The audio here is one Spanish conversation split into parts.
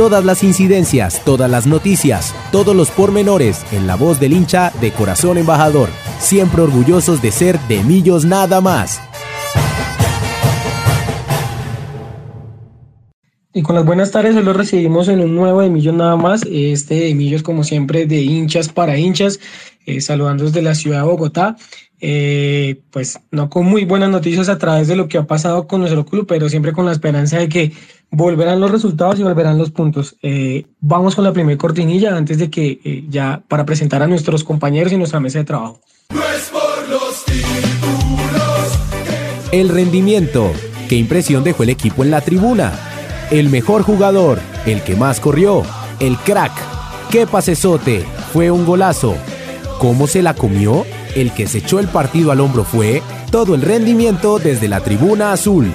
Todas las incidencias, todas las noticias, todos los pormenores en la voz del hincha de Corazón Embajador. Siempre orgullosos de ser de Millos nada más. Y con las buenas tardes, hoy lo recibimos en un nuevo de Millos nada más. Este de Millos, como siempre, de hinchas para hinchas, eh, saludando desde la ciudad de Bogotá. Eh, pues no con muy buenas noticias a través de lo que ha pasado con nuestro club, pero siempre con la esperanza de que volverán los resultados y volverán los puntos. Eh, vamos con la primera cortinilla antes de que ya para presentar a nuestros compañeros y nuestra mesa de trabajo. El rendimiento. ¿Qué impresión dejó el equipo en la tribuna? El mejor jugador, el que más corrió, el crack. ¡Qué pasesote! Fue un golazo. ¿Cómo se la comió? El que se echó el partido al hombro fue todo el rendimiento desde la tribuna azul.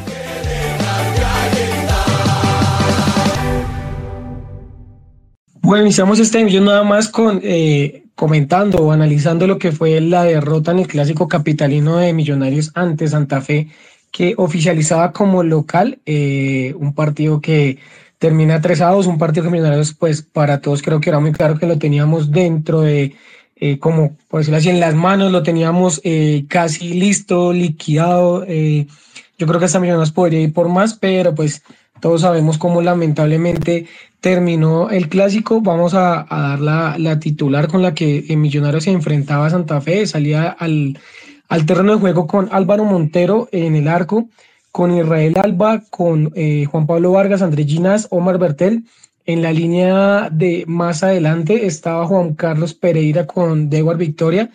Bueno, iniciamos este video nada más con eh, comentando o analizando lo que fue la derrota en el clásico capitalino de Millonarios ante Santa Fe que oficializaba como local eh, un partido que termina 3 a 2, un partido que Millonarios, pues para todos creo que era muy claro que lo teníamos dentro de, eh, como por decirlo así, en las manos, lo teníamos eh, casi listo, liquidado. yo creo que hasta Millonarios podría ir por más, pero pues todos sabemos cómo lamentablemente terminó el clásico. Vamos a, dar la, la, titular con la que Millonarios se enfrentaba a Santa Fe, salía al terreno de juego con Álvaro Montero en el arco, con Israel Alba, con eh, Juan Pablo Vargas, Andrés Ginás, Omar Bertel. En la línea de más adelante estaba Juan Carlos Pereira con Dewar Victoria.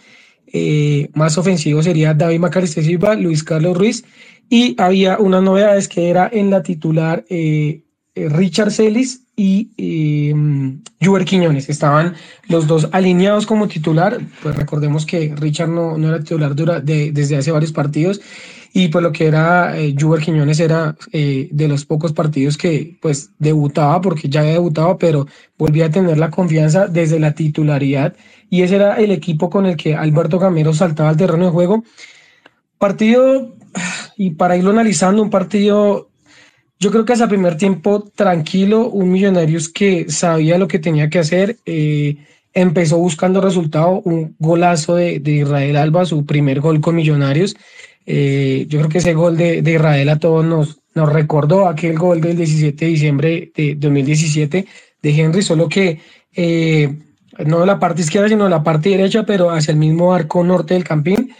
Eh, más ofensivo sería David Macariste Silva, Luis Carlos Ruiz. Y había unas novedades que era en la titular eh, Richard Celis y eh, Quiñones. Estaban los dos alineados como titular. Pues recordemos que Richard no, no era titular dura desde hace varios partidos. Y pues lo que era eh, Quiñones era eh, de los pocos partidos que pues debutaba, porque ya había debutado, pero volvía a tener la confianza desde la titularidad. Y ese era el equipo con el que Alberto Gamero saltaba al terreno de juego. Partido, y para irlo analizando, un partido yo creo que hasta el primer tiempo tranquilo, un Millonarios que sabía lo que tenía que hacer, eh, empezó buscando resultado, un golazo de, Israel Alba, su primer gol con Millonarios. Eh, yo creo que ese gol de, Israel a todos nos, nos recordó aquel gol del 17 de diciembre de 2017 de Henry, solo que eh, no la parte izquierda, sino la parte derecha, pero hacia el mismo arco norte del Campín.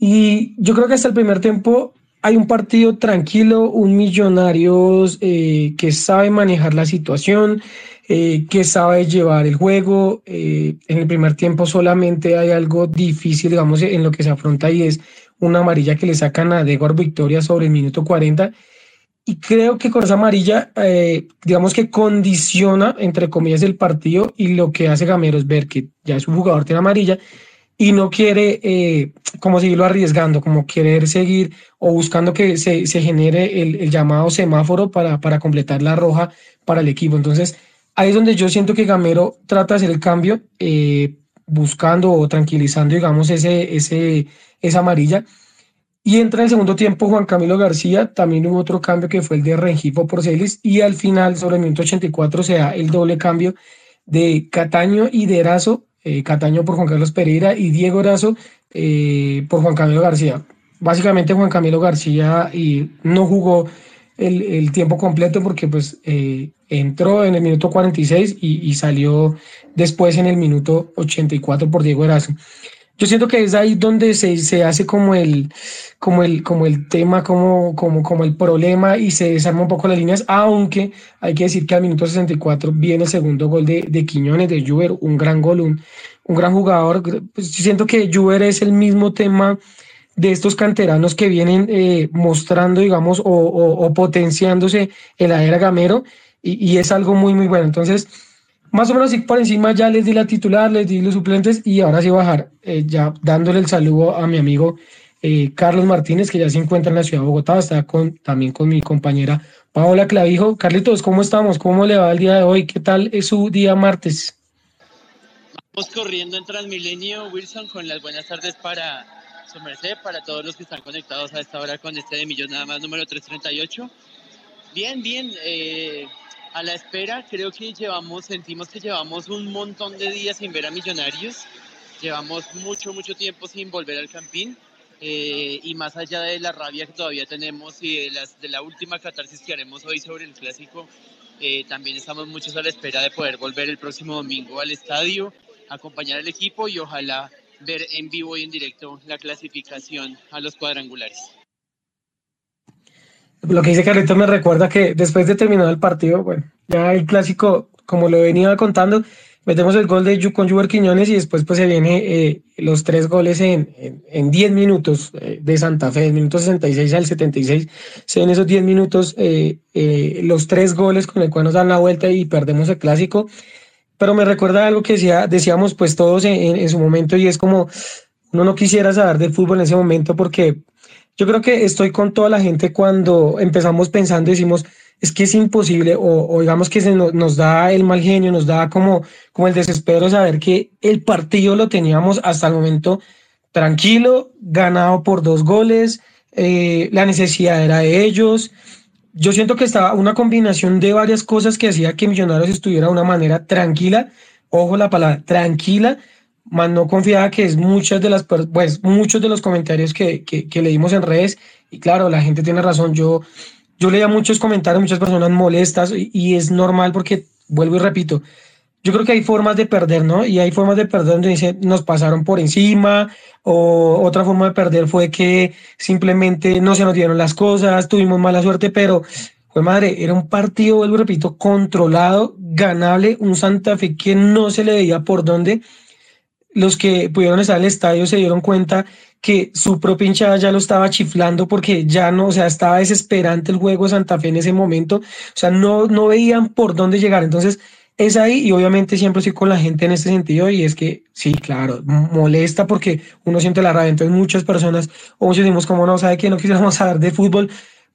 Y yo creo que hasta el primer tiempo hay un partido tranquilo, un Millonarios eh, que sabe manejar la situación, eh, que sabe llevar el juego. Eh, en el primer tiempo solamente hay algo difícil, digamos, en lo que se afronta y es una amarilla que le sacan a Degor Victoria sobre el minuto 40. Y creo que con esa amarilla, digamos que condiciona, entre comillas, el partido y lo que hace Gamero es ver que ya es un jugador tiene amarilla y no quiere eh, como seguirlo arriesgando, como querer seguir o buscando que se, se genere el, el, llamado semáforo para, para completar la roja para el equipo. Entonces, ahí es donde yo siento que Gamero trata de hacer el cambio, eh, buscando o tranquilizando, digamos, ese, ese, esa amarilla. Y entra en el segundo tiempo Juan Camilo García, también hubo otro cambio que fue el de Rengifo por Celis, y al final, sobre el minuto 84, se da el doble cambio de Cataño y de Erazo eh, Cataño por Juan Carlos Pereira y Diego Erazo eh, por Juan Camilo García. Básicamente Juan Camilo García y no jugó el, tiempo completo porque pues eh, entró en el minuto 46 y, y, salió después en el minuto 84 por Diego Erazo. Yo siento que es ahí donde se, se hace como el, como el, como el tema, como, como, como el problema y se desarma un poco las líneas, aunque hay que decir que al minuto 64 viene el segundo gol de, de Quiñones, de Juber, un gran gol, un, un gran jugador. Pues siento que Juber es el mismo tema de estos canteranos que vienen eh, mostrando, digamos, o, o, potenciándose en la Gamero y, y es algo muy, muy bueno. Entonces, más o menos por encima ya les di la titular, les di los suplentes y ahora sí bajar, eh, ya dándole el saludo a mi amigo eh, Carlos Martínez, que ya se encuentra en la ciudad de Bogotá, está con, también con mi compañera Paola Clavijo. Carlitos, ¿cómo estamos? ¿Cómo le va el día de hoy? ¿Qué tal es su día martes? Vamos corriendo en Transmilenio, Wilson, con las buenas tardes para su merced, para todos los que están conectados a esta hora con este de Millón nada más número 338. Bien, bien, eh, a la espera, creo que llevamos, sentimos que llevamos un montón de días sin ver a Millonarios, llevamos mucho, mucho tiempo sin volver al Campín. Eh, y más allá de la rabia que todavía tenemos y de, la última catarsis que haremos hoy sobre el clásico, eh, también estamos muchos a la espera de poder volver el próximo domingo al estadio, acompañar al equipo y ojalá ver en vivo y en directo la clasificación a los cuadrangulares. Lo que dice Carlito me recuerda que después de terminar el partido, bueno, ya el clásico, como lo venía contando, metemos el gol de con Juber Quiñones y después pues se viene eh, los tres goles en, en, 10 minutos eh, de Santa Fe, del minuto 66 al 76, se ven esos 10 minutos, eh, los tres goles con el cual nos dan la vuelta y perdemos el clásico, pero me recuerda algo que decía, decíamos pues todos en, en su momento y es como uno no quisiera saber del fútbol en ese momento porque yo creo que estoy con toda la gente cuando empezamos pensando y decimos, es que es imposible, o, digamos que se nos, da el mal genio, nos da como, como el desespero saber que el partido lo teníamos hasta el momento tranquilo, ganado por dos goles, eh, la necesidad era de ellos. Yo siento que estaba una combinación de varias cosas que hacía que Millonarios estuviera de una manera tranquila, ojo la palabra, tranquila, más no confiaba que es muchas de las, pues muchos de los comentarios que, que, leímos en redes, y claro, la gente tiene razón, yo yo leía muchos comentarios, muchas personas molestas y, es normal porque, vuelvo y repito, yo creo que hay formas de perder, ¿no? Y hay formas de perder donde dice, nos pasaron por encima, o otra forma de perder fue que simplemente no se nos dieron las cosas, tuvimos mala suerte, pero, fue madre, era un partido, vuelvo repito, controlado, ganable, un Santa Fe que no se le veía por dónde. Los que pudieron estar en el estadio se dieron cuenta que su propia hinchada ya lo estaba chiflando porque ya no, o sea, estaba desesperante el juego de Santa Fe en ese momento, o sea, no, no veían por dónde llegar. Entonces, es ahí y obviamente siempre estoy con la gente en este sentido y es que sí, claro, molesta porque uno siente la rabia. Entonces, muchas personas, o muchos decimos, como no, sabe que no quisiéramos saber de fútbol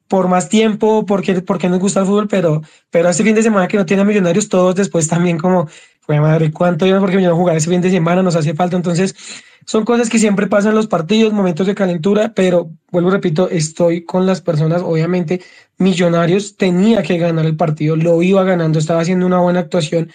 por más tiempo, porque, porque nos gusta el fútbol, pero, pero este fin de semana que no tiene millonarios, todos después también como, fue madre, ¿cuánto yo porque me a jugar ese fin de semana? Nos hace falta. Entonces, son cosas que siempre pasan en los partidos, momentos de calentura, pero vuelvo, repito, estoy con las personas, obviamente, Millonarios tenía que ganar el partido, lo iba ganando, estaba haciendo una buena actuación.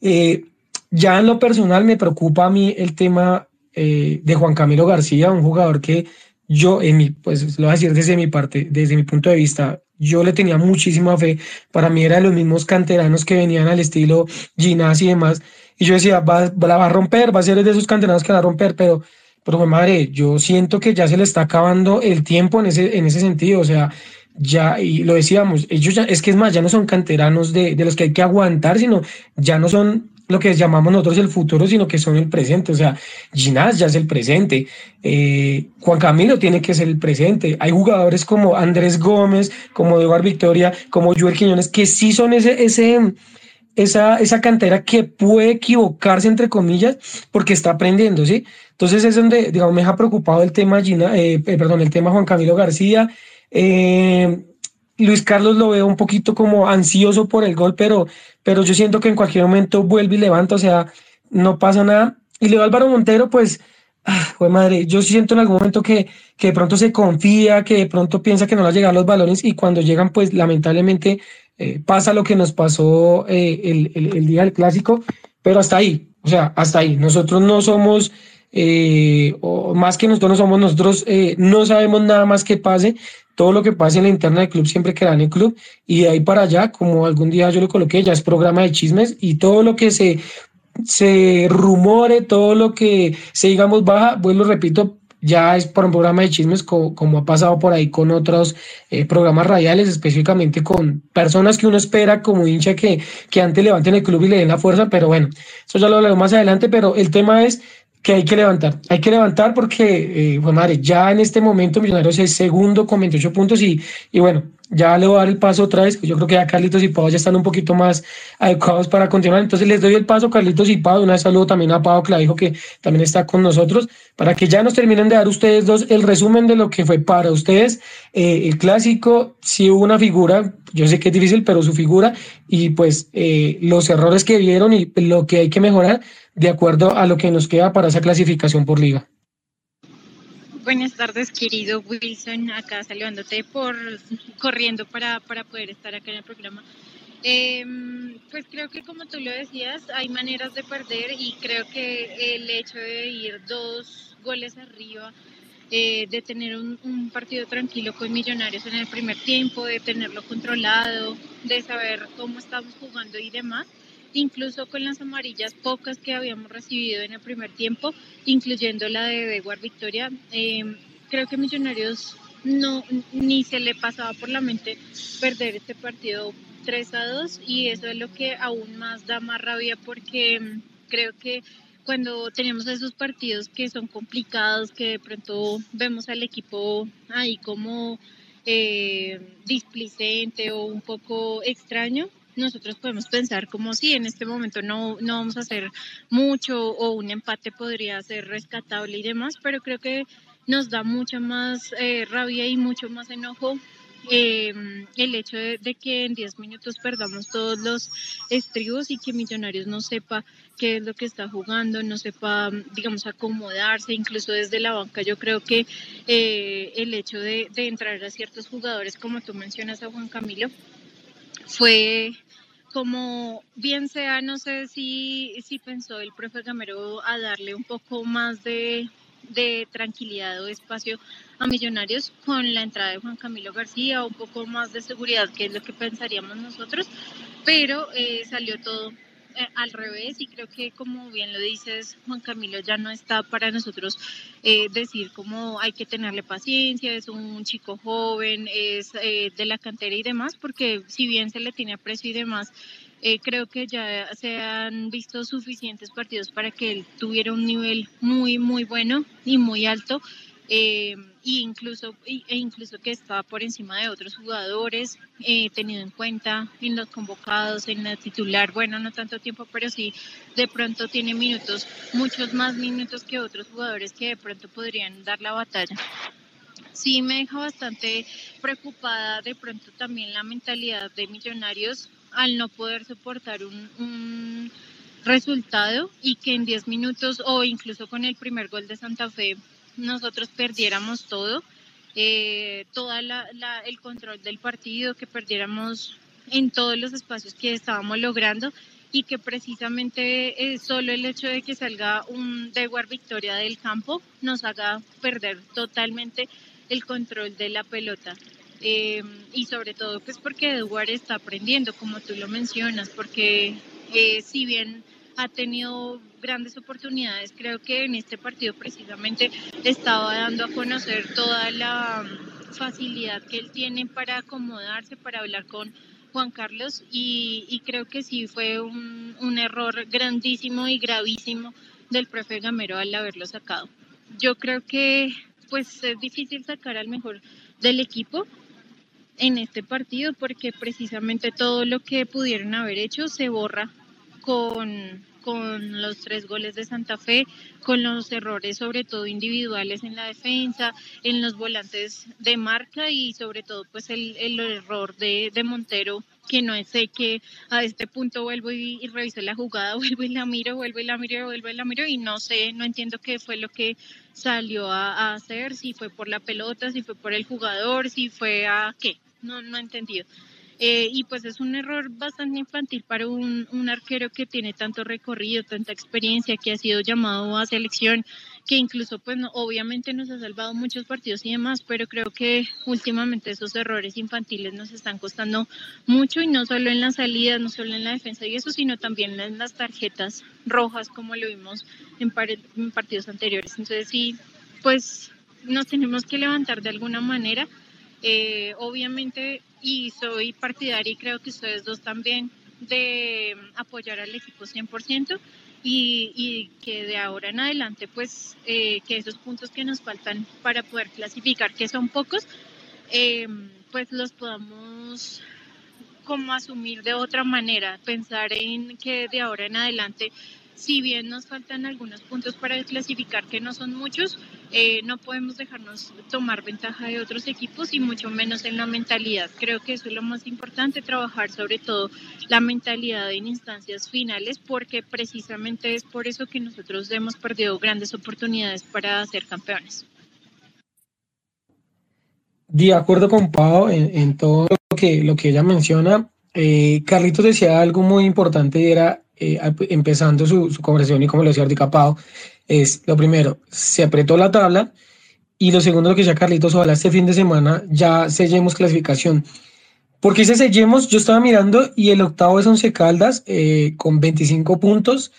Eh, ya en lo personal me preocupa a mí el tema eh, de Juan Camilo García, un jugador que yo, en mi, pues lo voy a decir desde mi parte, desde mi punto de vista, yo le tenía muchísima fe. Para mí era de los mismos canteranos que venían al estilo Ginás y demás. Y yo decía, va, la va a romper, va a ser de esos canteranos que la va a romper, pero, pero madre, yo siento que ya se le está acabando el tiempo en ese, en ese sentido, o sea, ya, y lo decíamos, ellos ya, es que es más, ya no son canteranos de, de los que hay que aguantar, sino ya no son lo que llamamos nosotros el futuro, sino que son el presente. O sea, Ginás ya es el presente. Eh, Juan Camilo tiene que ser el presente. Hay jugadores como Andrés Gómez, como Eduardo Victoria, como Joel Quiñones, que sí son ese, ese, esa, esa cantera que puede equivocarse, entre comillas, porque está aprendiendo, ¿sí? Entonces es donde, digamos, me ha preocupado el tema, Gina, eh, eh, perdón, el tema Juan Camilo García. Eh, Luis Carlos lo veo un poquito como ansioso por el gol, pero, pero yo siento que en cualquier momento vuelve y levanta, o sea, no pasa nada. Y Leo Álvaro Montero, pues, ah, madre, yo siento en algún momento que, que de pronto se confía, que de pronto piensa que no van a llegar los balones y cuando llegan, pues lamentablemente eh, pasa lo que nos pasó eh, el, el, día del clásico, pero hasta ahí, o sea, hasta ahí. Nosotros no somos, eh, o más que nosotros no somos, nosotros no sabemos nada más que pase. Todo lo que pase en la interna del club siempre queda en el club y de ahí para allá, como algún día yo lo coloqué, ya es programa de chismes y todo lo que se se rumore, todo lo que se digamos baja, vuelvo, repito, ya es por un programa de chismes como, ha pasado por ahí con otros eh, programas radiales, específicamente con personas que uno espera como hincha que, que antes levanten el club y le den la fuerza, pero bueno, eso ya lo hablaré más adelante, pero el tema es que hay que levantar, hay que levantar porque, bueno, eh, madre, ya en este momento Millonarios es segundo con 28 puntos y, y bueno, ya le voy a dar el paso otra vez, yo creo que ya Carlitos y Pau ya están un poquito más adecuados para continuar. Entonces les doy el paso, Carlitos y Pau. Una vez saludo también a Pau, que la dijo que también está con nosotros, para que ya nos terminen de dar ustedes dos el resumen de lo que fue para ustedes eh, el clásico. Si hubo una figura, yo sé que es difícil, pero su figura y pues eh, los errores que vieron y lo que hay que mejorar de acuerdo a lo que nos queda para esa clasificación por liga. Buenas tardes, querido Wilson, acá saludándote por corriendo para, para poder estar acá en el programa. Em, pues creo que como tú lo decías, hay maneras de perder y creo que el hecho de ir dos goles arriba, eh, de tener un, partido tranquilo con Millonarios en el primer tiempo, de tenerlo controlado, de saber cómo estamos jugando y demás, incluso con las amarillas pocas que habíamos recibido en el primer tiempo, incluyendo la de Deguar Victoria, em, creo que Millonarios no ni se le pasaba por la mente perder este partido 3 a 2 y eso es lo que aún más da más rabia porque em, creo que cuando tenemos esos partidos que son complicados, que de pronto vemos al equipo ahí como eh, displicente o un poco extraño, nosotros podemos pensar como si en este momento no, no vamos a hacer mucho o un empate podría ser rescatable y demás, pero creo que nos da mucha más eh, rabia y mucho más enojo eh, el hecho de, que en 10 minutos perdamos todos los estribos y que Millonarios no sepa qué es lo que está jugando, no sepa, digamos, acomodarse, incluso desde la banca. Yo creo que eh, el hecho de, de entrar a ciertos jugadores, como tú mencionas a Juan Camilo, fue como bien sea, no sé si, si pensó el profe Gamero a darle un poco más de, de tranquilidad o espacio a Millonarios con la entrada de Juan Camilo García, un poco más de seguridad, que es lo que pensaríamos nosotros, pero eh, salió todo eh, al revés y creo que como bien lo dices Juan Camilo ya no está para nosotros eh, decir cómo hay que tenerle paciencia, es un chico joven, es de la cantera y demás, porque si bien se le tiene aprecio y demás, eh, creo que ya se han visto suficientes partidos para que él tuviera un nivel muy, muy bueno y muy alto. Eh, e incluso, e incluso que estaba por encima de otros jugadores, eh, tenido en cuenta en los convocados, en la titular, bueno, no tanto tiempo, pero sí de pronto tiene minutos, muchos más minutos que otros jugadores que de pronto podrían dar la batalla. Sí me deja bastante preocupada de pronto también la mentalidad de millonarios al no poder soportar un, resultado y que en 10 minutos o incluso con el primer gol de Santa Fe nosotros perdiéramos todo, eh, todo el control del partido, que perdiéramos en todos los espacios que estábamos logrando y que precisamente eh, solo el hecho de que salga un Dewar Victoria del campo nos haga perder totalmente el control de la pelota. Eh, y sobre todo pues porque Edward está aprendiendo, como tú lo mencionas, porque eh, si bien ha tenido grandes oportunidades, creo que en este partido precisamente estaba dando a conocer toda la facilidad que él tiene para acomodarse, para hablar con Juan Carlos y, creo que sí fue un, un error grandísimo y gravísimo del profe Gamero al haberlo sacado. Yo creo que pues es difícil sacar al mejor del equipo, en este partido porque precisamente todo lo que pudieron haber hecho se borra con, con los tres goles de Santa Fe, con los errores sobre todo individuales en la defensa, en los volantes de marca y sobre todo pues el, el error de, de, Montero que no sé que a este punto vuelvo y, y, reviso la jugada, vuelvo y la miro, vuelvo y la miro, vuelvo y la miro y no sé, no entiendo qué fue lo que salió a, a hacer, si fue por la pelota, si fue por el jugador, si fue a qué, no, no he entendido. Eh, y pues es un error bastante infantil para un, un, arquero que tiene tanto recorrido, tanta experiencia, que ha sido llamado a selección, que incluso pues no, obviamente nos ha salvado muchos partidos y demás, pero creo que últimamente esos errores infantiles nos están costando mucho y no solo en la salida, no solo en la defensa y eso, sino también en las tarjetas rojas como lo vimos en, en partidos anteriores. Entonces sí, pues nos tenemos que levantar de alguna manera eh, obviamente, y soy partidaria y creo que ustedes dos también, de apoyar al equipo 100% y, y que de ahora en adelante, pues, eh, que esos puntos que nos faltan para poder clasificar, que son pocos, eh, pues los podamos como asumir de otra manera, pensar en que de ahora en adelante si bien nos faltan algunos puntos para clasificar, que no son muchos, eh, no podemos dejarnos tomar ventaja de otros equipos y mucho menos en la mentalidad. Creo que eso es lo más importante, trabajar sobre todo la mentalidad en instancias finales, porque precisamente es por eso que nosotros hemos perdido grandes oportunidades para ser campeones. De acuerdo con Pau en, todo lo que, lo que ella menciona, eh, Carlitos decía algo muy importante y era, eh, empezando su, su, conversación y como lo decía Capao, es lo primero, se apretó la tabla y lo segundo, lo que decía Carlitos, ojalá este fin de semana ya sellemos clasificación. Porque ese sellemos, yo estaba mirando y el octavo es Once Caldas eh, con 25 puntos,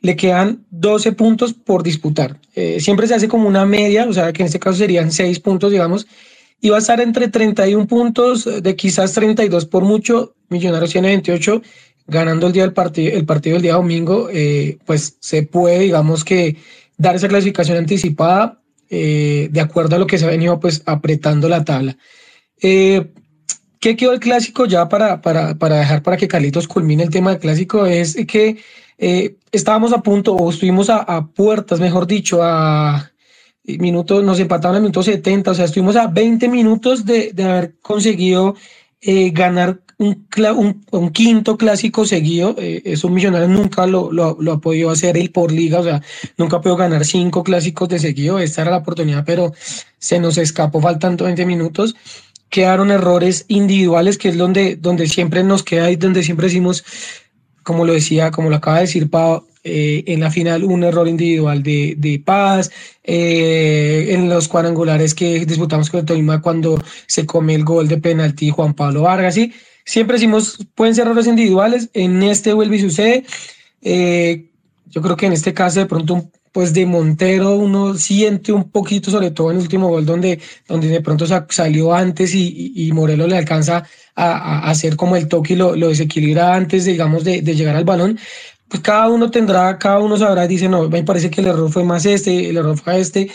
le quedan 12 puntos por disputar. siempre se hace como una media, o sea que en este caso serían 6 puntos, digamos, y va a estar entre 31 puntos, de quizás 32 por mucho. Millonarios tiene 28, ganando el día del partido, el partido del día domingo, eh, pues se puede, digamos que, dar esa clasificación anticipada eh, de acuerdo a lo que se ha venido pues apretando la tabla. Eh, ¿Qué quedó el clásico ya para, para, para, dejar para que Carlitos culmine el tema del clásico? Es que estábamos a punto, o estuvimos a, puertas, mejor dicho, a minutos, nos empataron en minuto 70, o sea, estuvimos a 20 minutos de, de haber conseguido eh, ganar un, un, quinto clásico seguido. Eh, esos millonarios nunca lo, lo, ha podido hacer él por liga, o sea, nunca ha podido ganar cinco clásicos de seguido. Esta era la oportunidad, pero se nos escapó faltando 20 minutos. Quedaron errores individuales, que es donde, donde siempre nos queda y donde siempre decimos, como lo decía, como lo acaba de decir Pau, eh, en la final un error individual de, de Paz, eh, en los cuadrangulares que disputamos con Tolima cuando se come el gol de penalti Juan Pablo Vargas, ¿sí? Siempre decimos, pueden ser errores individuales, en este vuelve y sucede, eh, yo creo que en este caso de pronto pues de Montero uno siente un poquito, sobre todo en el último gol, donde, donde de pronto salió antes y, y Morelos le alcanza a, a, hacer como el toque y lo, desequilibra antes, digamos, de, de, llegar al balón. Pues cada uno tendrá, cada uno sabrá, dice, no, me parece que el error fue más este, el error fue este,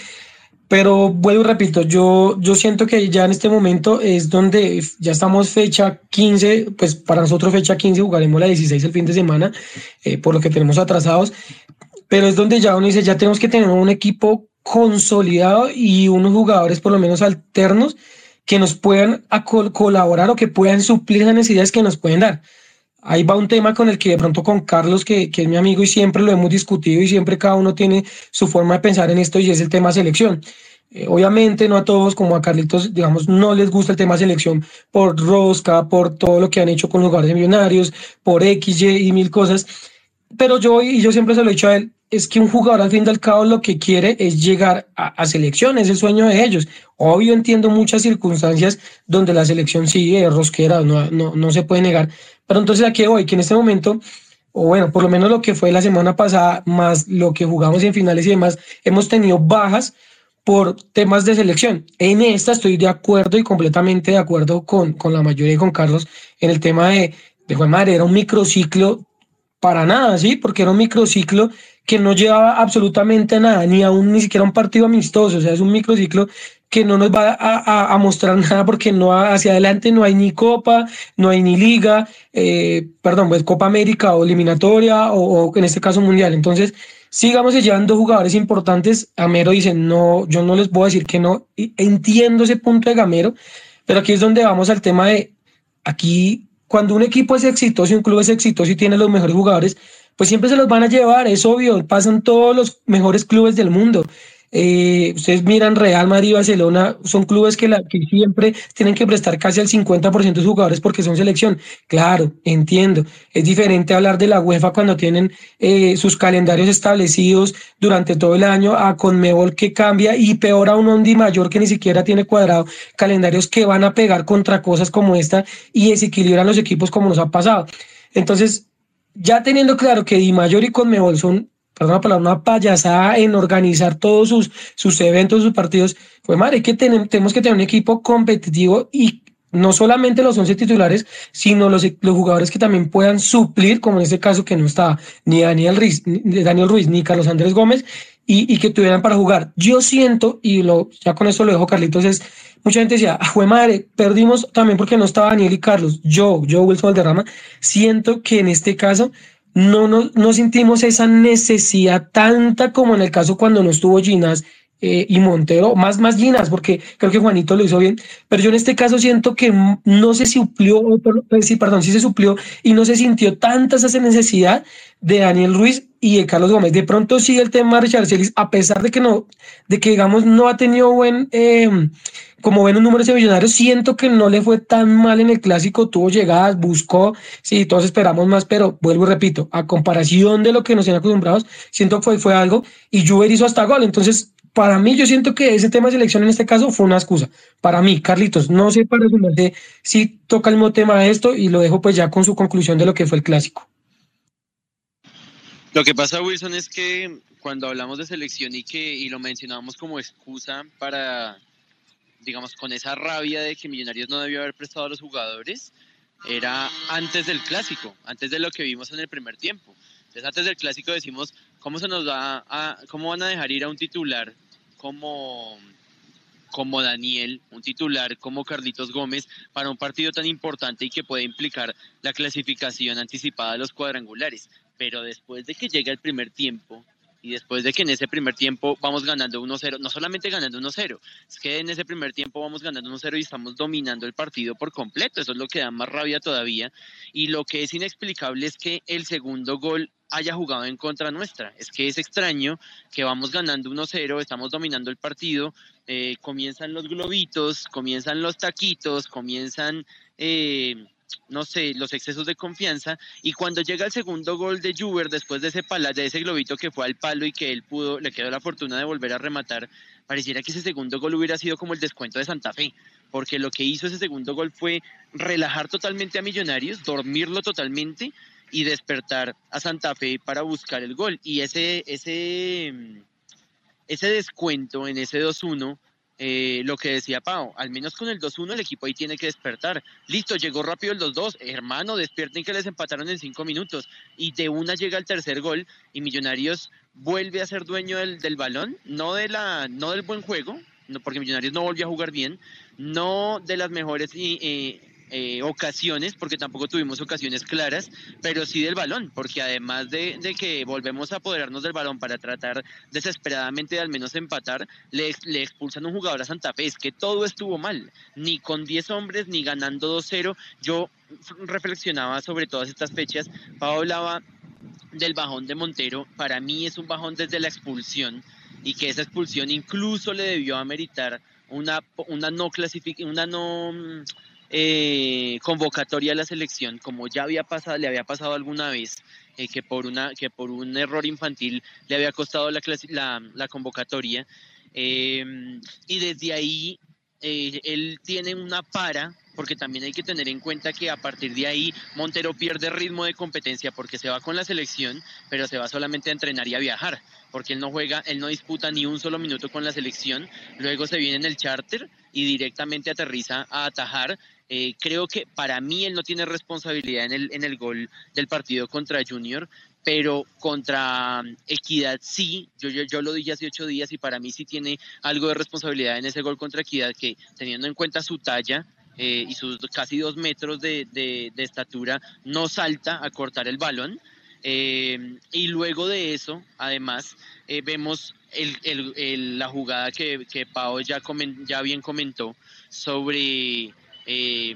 pero vuelvo y repito, yo, yo siento que ya en este momento es donde ya estamos fecha 15, pues para nosotros fecha 15 jugaremos la 16 el fin de semana, eh, por lo que tenemos atrasados, pero es donde ya uno dice, ya tenemos que tener un equipo consolidado y unos jugadores por lo menos alternos que nos puedan colaborar o que puedan suplir las necesidades que nos pueden dar ahí va un tema con el que de pronto con Carlos, que, que, es mi amigo y siempre lo hemos discutido y siempre cada uno tiene su forma de pensar en esto y es el tema selección. Eh, obviamente no a todos, como a Carlitos, digamos, no les gusta el tema selección por rosca, por todo lo que han hecho con los millonarios, por X, Y y mil cosas. Pero yo, y yo siempre se lo he dicho a él, es que un jugador al fin y al cabo lo que quiere es llegar a, a selección, es el sueño de ellos. Obvio entiendo muchas circunstancias donde la selección sigue rosquera, no, no, no se puede negar, pero entonces aquí voy, que en este momento, o bueno, por lo menos lo que fue la semana pasada, más lo que jugamos en finales y demás, hemos tenido bajas por temas de selección. En esta estoy de acuerdo y completamente de acuerdo con, con la mayoría y con Carlos en el tema de, de Juan Madre, era un microciclo para nada, ¿sí? Porque era un microciclo que no llevaba absolutamente nada, ni aún ni siquiera un partido amistoso, o sea, es un microciclo que no nos va a, a, mostrar nada porque no hacia adelante no hay ni Copa, no hay ni Liga, eh, perdón, pues Copa América o eliminatoria o, o, en este caso Mundial. Entonces, sigamos llevando jugadores importantes. Gamero dice, no, yo no les a decir que no. Entiendo ese punto de Gamero, pero aquí es donde vamos al tema de, aquí, cuando un equipo es exitoso y un club es exitoso y tiene los mejores jugadores, pues siempre se los van a llevar, es obvio, pasan todos los mejores clubes del mundo. Eh, ustedes miran Real Madrid Barcelona, son clubes que, la, que siempre tienen que prestar casi al 50% de sus jugadores porque son selección. Claro, entiendo. Es diferente hablar de la UEFA cuando tienen eh, sus calendarios establecidos durante todo el año a Conmebol que cambia y peor a un Di Mayor que ni siquiera tiene cuadrado calendarios que van a pegar contra cosas como esta y desequilibran los equipos como nos ha pasado. Entonces, ya teniendo claro que Di Mayor y Conmebol son perdón la palabra, una payasada en organizar todos sus, sus eventos, sus partidos. Fue madre, que tenemos, que tener un equipo competitivo y no solamente los 11 titulares, sino los, los jugadores que también puedan suplir, como en este caso que no estaba ni Daniel Ruiz, ni, Daniel Ruiz, ni Carlos Andrés Gómez, y, y, que tuvieran para jugar. Yo siento, y lo, ya con esto lo dejo Carlitos, es, mucha gente decía, ah, fue madre, perdimos también porque no estaba Daniel y Carlos. Yo, yo, Wilson Valderrama, siento que en este caso no, no, no sentimos esa necesidad tanta como en el caso cuando no estuvo Ginas eh, y Montero, más, más Ginas, porque creo que Juanito lo hizo bien, pero yo en este caso siento que no se suplió, pues sí, perdón, sí se suplió y no se sintió tanta esa necesidad de Daniel Ruiz y de Carlos Gómez. De pronto sí el tema de Richard Celis, a pesar de que no, de que digamos no ha tenido buen, eh, como ven un número de millonarios, siento que no le fue tan mal en el clásico, tuvo llegadas, buscó, sí, todos esperamos más, pero vuelvo y repito, a comparación de lo que nos tienen acostumbrados, siento que fue, fue algo, y Juber hizo hasta gol, entonces para mí yo siento que ese tema de selección en este caso fue una excusa. Para mí, Carlitos, no sé para su si toca el mismo tema de esto y lo dejo pues ya con su conclusión de lo que fue el clásico. Lo que pasa, Wilson, es que cuando hablamos de selección y que y lo mencionábamos como excusa para, digamos, con esa rabia de que Millonarios no debió haber prestado a los jugadores, era antes del clásico, antes de lo que vimos en el primer tiempo. Entonces, antes del clásico decimos, ¿cómo se nos va a, cómo van a dejar ir a un titular como, como Daniel, un titular como Carlitos Gómez, para un partido tan importante y que puede implicar la clasificación anticipada de los cuadrangulares? pero después de que llega el primer tiempo y después de que en ese primer tiempo vamos ganando 1-0, no solamente ganando 1-0, es que en ese primer tiempo vamos ganando 1-0 y estamos dominando el partido por completo, eso es lo que da más rabia todavía, y lo que es inexplicable es que el segundo gol haya jugado en contra nuestra. Es que es extraño que vamos ganando 1-0, estamos dominando el partido, eh, comienzan los globitos, comienzan los taquitos, comienzan eh, no sé, los excesos de confianza. Y cuando llega el segundo gol de Juber, después de ese, pala, de ese globito que fue al palo y que él pudo, le quedó la fortuna de volver a rematar, pareciera que ese segundo gol hubiera sido como el descuento de Santa Fe. Porque lo que hizo ese segundo gol fue relajar totalmente a Millonarios, dormirlo totalmente y despertar a Santa Fe para buscar el gol. Y ese, ese, ese descuento en ese 2-1 eh, lo que decía Pau, al menos con el 2-1 el equipo ahí tiene que despertar. Listo, llegó rápido el 2-2, hermano, despierten que les empataron en 5 minutos. Y de una llega el tercer gol y Millonarios vuelve a ser dueño del, del balón, no, de la, no del buen juego, no, porque Millonarios no volvió a jugar bien, no de las mejores eh, eh, ocasiones, porque tampoco tuvimos ocasiones claras, pero sí del balón, porque además de, que volvemos a apoderarnos del balón para tratar desesperadamente de al menos empatar, le, le expulsan un jugador a Santa Fe, es que todo estuvo mal, ni con 10 hombres, ni ganando 2-0, yo reflexionaba sobre todas estas fechas, Pablo hablaba del bajón de Montero, para mí es un bajón desde la expulsión, y que esa expulsión incluso le debió ameritar una, una no clasificación, una no eh, convocatoria a la selección, como ya había pasado, le había pasado alguna vez, eh, que, por una, que por un error infantil le había costado la, la, la convocatoria. Em, y desde ahí eh, él tiene una para, porque también hay que tener en cuenta que a partir de ahí Montero pierde ritmo de competencia porque se va con la selección, pero se va solamente a entrenar y a viajar, porque él no juega, él no disputa ni un solo minuto con la selección, luego se viene en el charter y directamente aterriza a atajar eh, creo que para mí él no tiene responsabilidad en el, en el gol del partido contra Junior, pero contra um, Equidad sí, yo, yo, yo, lo dije hace ocho días y para mí sí tiene algo de responsabilidad en ese gol contra Equidad, que teniendo en cuenta su talla eh, y sus casi dos metros de, de, estatura, no salta a cortar el balón. Eh, y luego de eso, además, vemos el, el, la jugada que, que Pau ya, bien comentó sobre eh,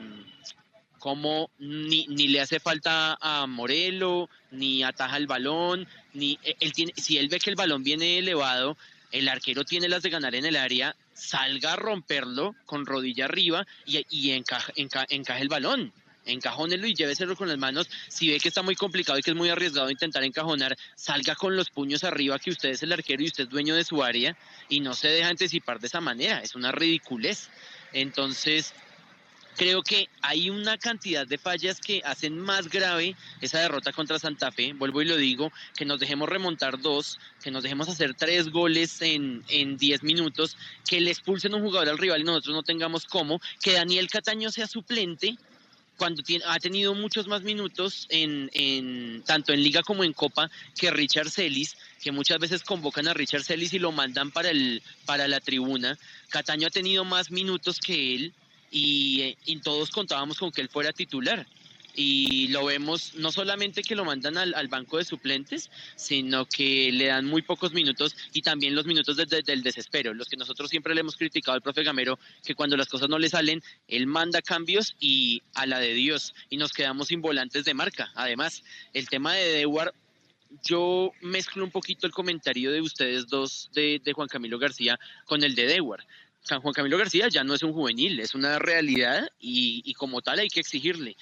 como ni, ni, le hace falta a Morelo, ni ataja el balón, ni eh, él tiene, si él ve que el balón viene elevado, el arquero tiene las de ganar en el área, salga a romperlo con rodilla arriba y, y encaja, encaja, el balón. Encajónelo y lléveselo con las manos. Si ve que está muy complicado y que es muy arriesgado intentar encajonar, salga con los puños arriba, que usted es el arquero y usted es dueño de su área y no se deja anticipar de esa manera. Es una ridiculez. Entonces, Creo que hay una cantidad de fallas que hacen más grave esa derrota contra Santa Fe. Vuelvo y lo digo, que nos dejemos remontar dos, que nos dejemos hacer tres goles en, en diez minutos, que le expulsen un jugador al rival y nosotros no tengamos cómo, que Daniel Cataño sea suplente cuando tiene, ha tenido muchos más minutos en, en, tanto en liga como en copa que Richard Celis, que muchas veces convocan a Richard Celis y lo mandan para, el, para la tribuna. Cataño ha tenido más minutos que él y, todos contábamos con que él fuera titular. Y lo vemos no solamente que lo mandan al, banco de suplentes, sino que le dan muy pocos minutos y también los minutos del desespero, los que nosotros siempre le hemos criticado al profe Gamero, que cuando las cosas no le salen, él manda cambios y a la de Dios, y nos quedamos sin volantes de marca. Además, el tema de Dewar yo mezclo un poquito el comentario de ustedes dos de, Juan Camilo García con el de Dewar. San Juan Camilo García ya no es un juvenil, es una realidad y, como tal hay que exigirle.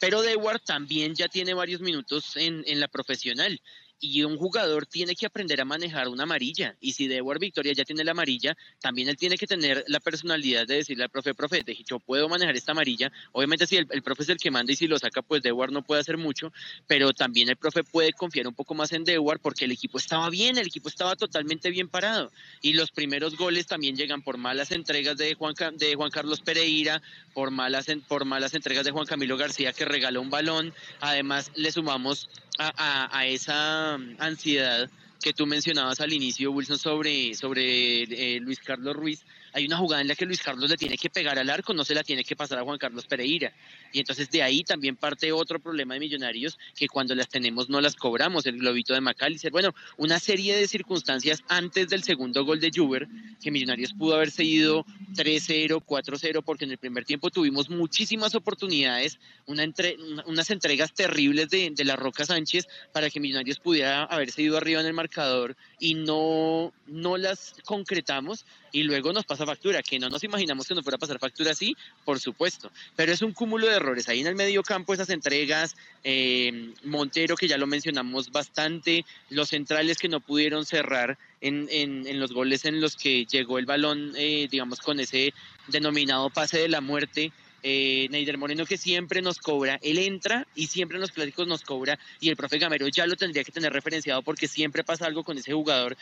Pero Dewar también ya tiene varios minutos en, en la profesional y un jugador tiene que aprender a manejar una amarilla. Y si Dewar Victoria ya tiene la amarilla, también él tiene que tener la personalidad de decirle al profe, profe, yo puedo manejar esta amarilla. Obviamente si el, profe es el que manda y si lo saca, pues Dewar no puede hacer mucho, pero también el profe puede confiar un poco más en Dewar porque el equipo estaba bien, el equipo estaba totalmente bien parado. Y los primeros goles también llegan por malas entregas de Juan, de Juan Carlos Pereira, por malas, por malas entregas de Juan Camilo García que regaló un balón. Además, le sumamos a, esa ansiedad que tú mencionabas al inicio, Wilson, sobre, sobre eh, Luis Carlos Ruiz, hay una jugada en la que Luis Carlos le tiene que pegar al arco, no se la tiene que pasar a Juan Carlos Pereira. Y entonces de ahí también parte otro problema de Millonarios, que cuando las tenemos no las cobramos, el globito de Macalister. Bueno, una serie de circunstancias antes del segundo gol de Juber, que Millonarios pudo haber seguido 3-0, 4-0, porque en el primer tiempo tuvimos muchísimas oportunidades, una entre, unas entregas terribles de, de la Roca Sánchez para que Millonarios pudiera haberse ido arriba en el marcador y no, no las concretamos y luego nos pasa factura, que no nos imaginamos que nos fuera a pasar factura así, por supuesto, pero es un cúmulo de errores. Ahí en el medio campo esas entregas, eh, Montero que ya lo mencionamos bastante, los centrales que no pudieron cerrar en, en, los goles en los que llegó el balón, eh, digamos, con ese denominado pase de la muerte. Eh, Neider Moreno que siempre nos cobra, él entra y siempre en los clásicos nos cobra y el profe Gamero ya lo tendría que tener referenciado porque siempre pasa algo con ese jugador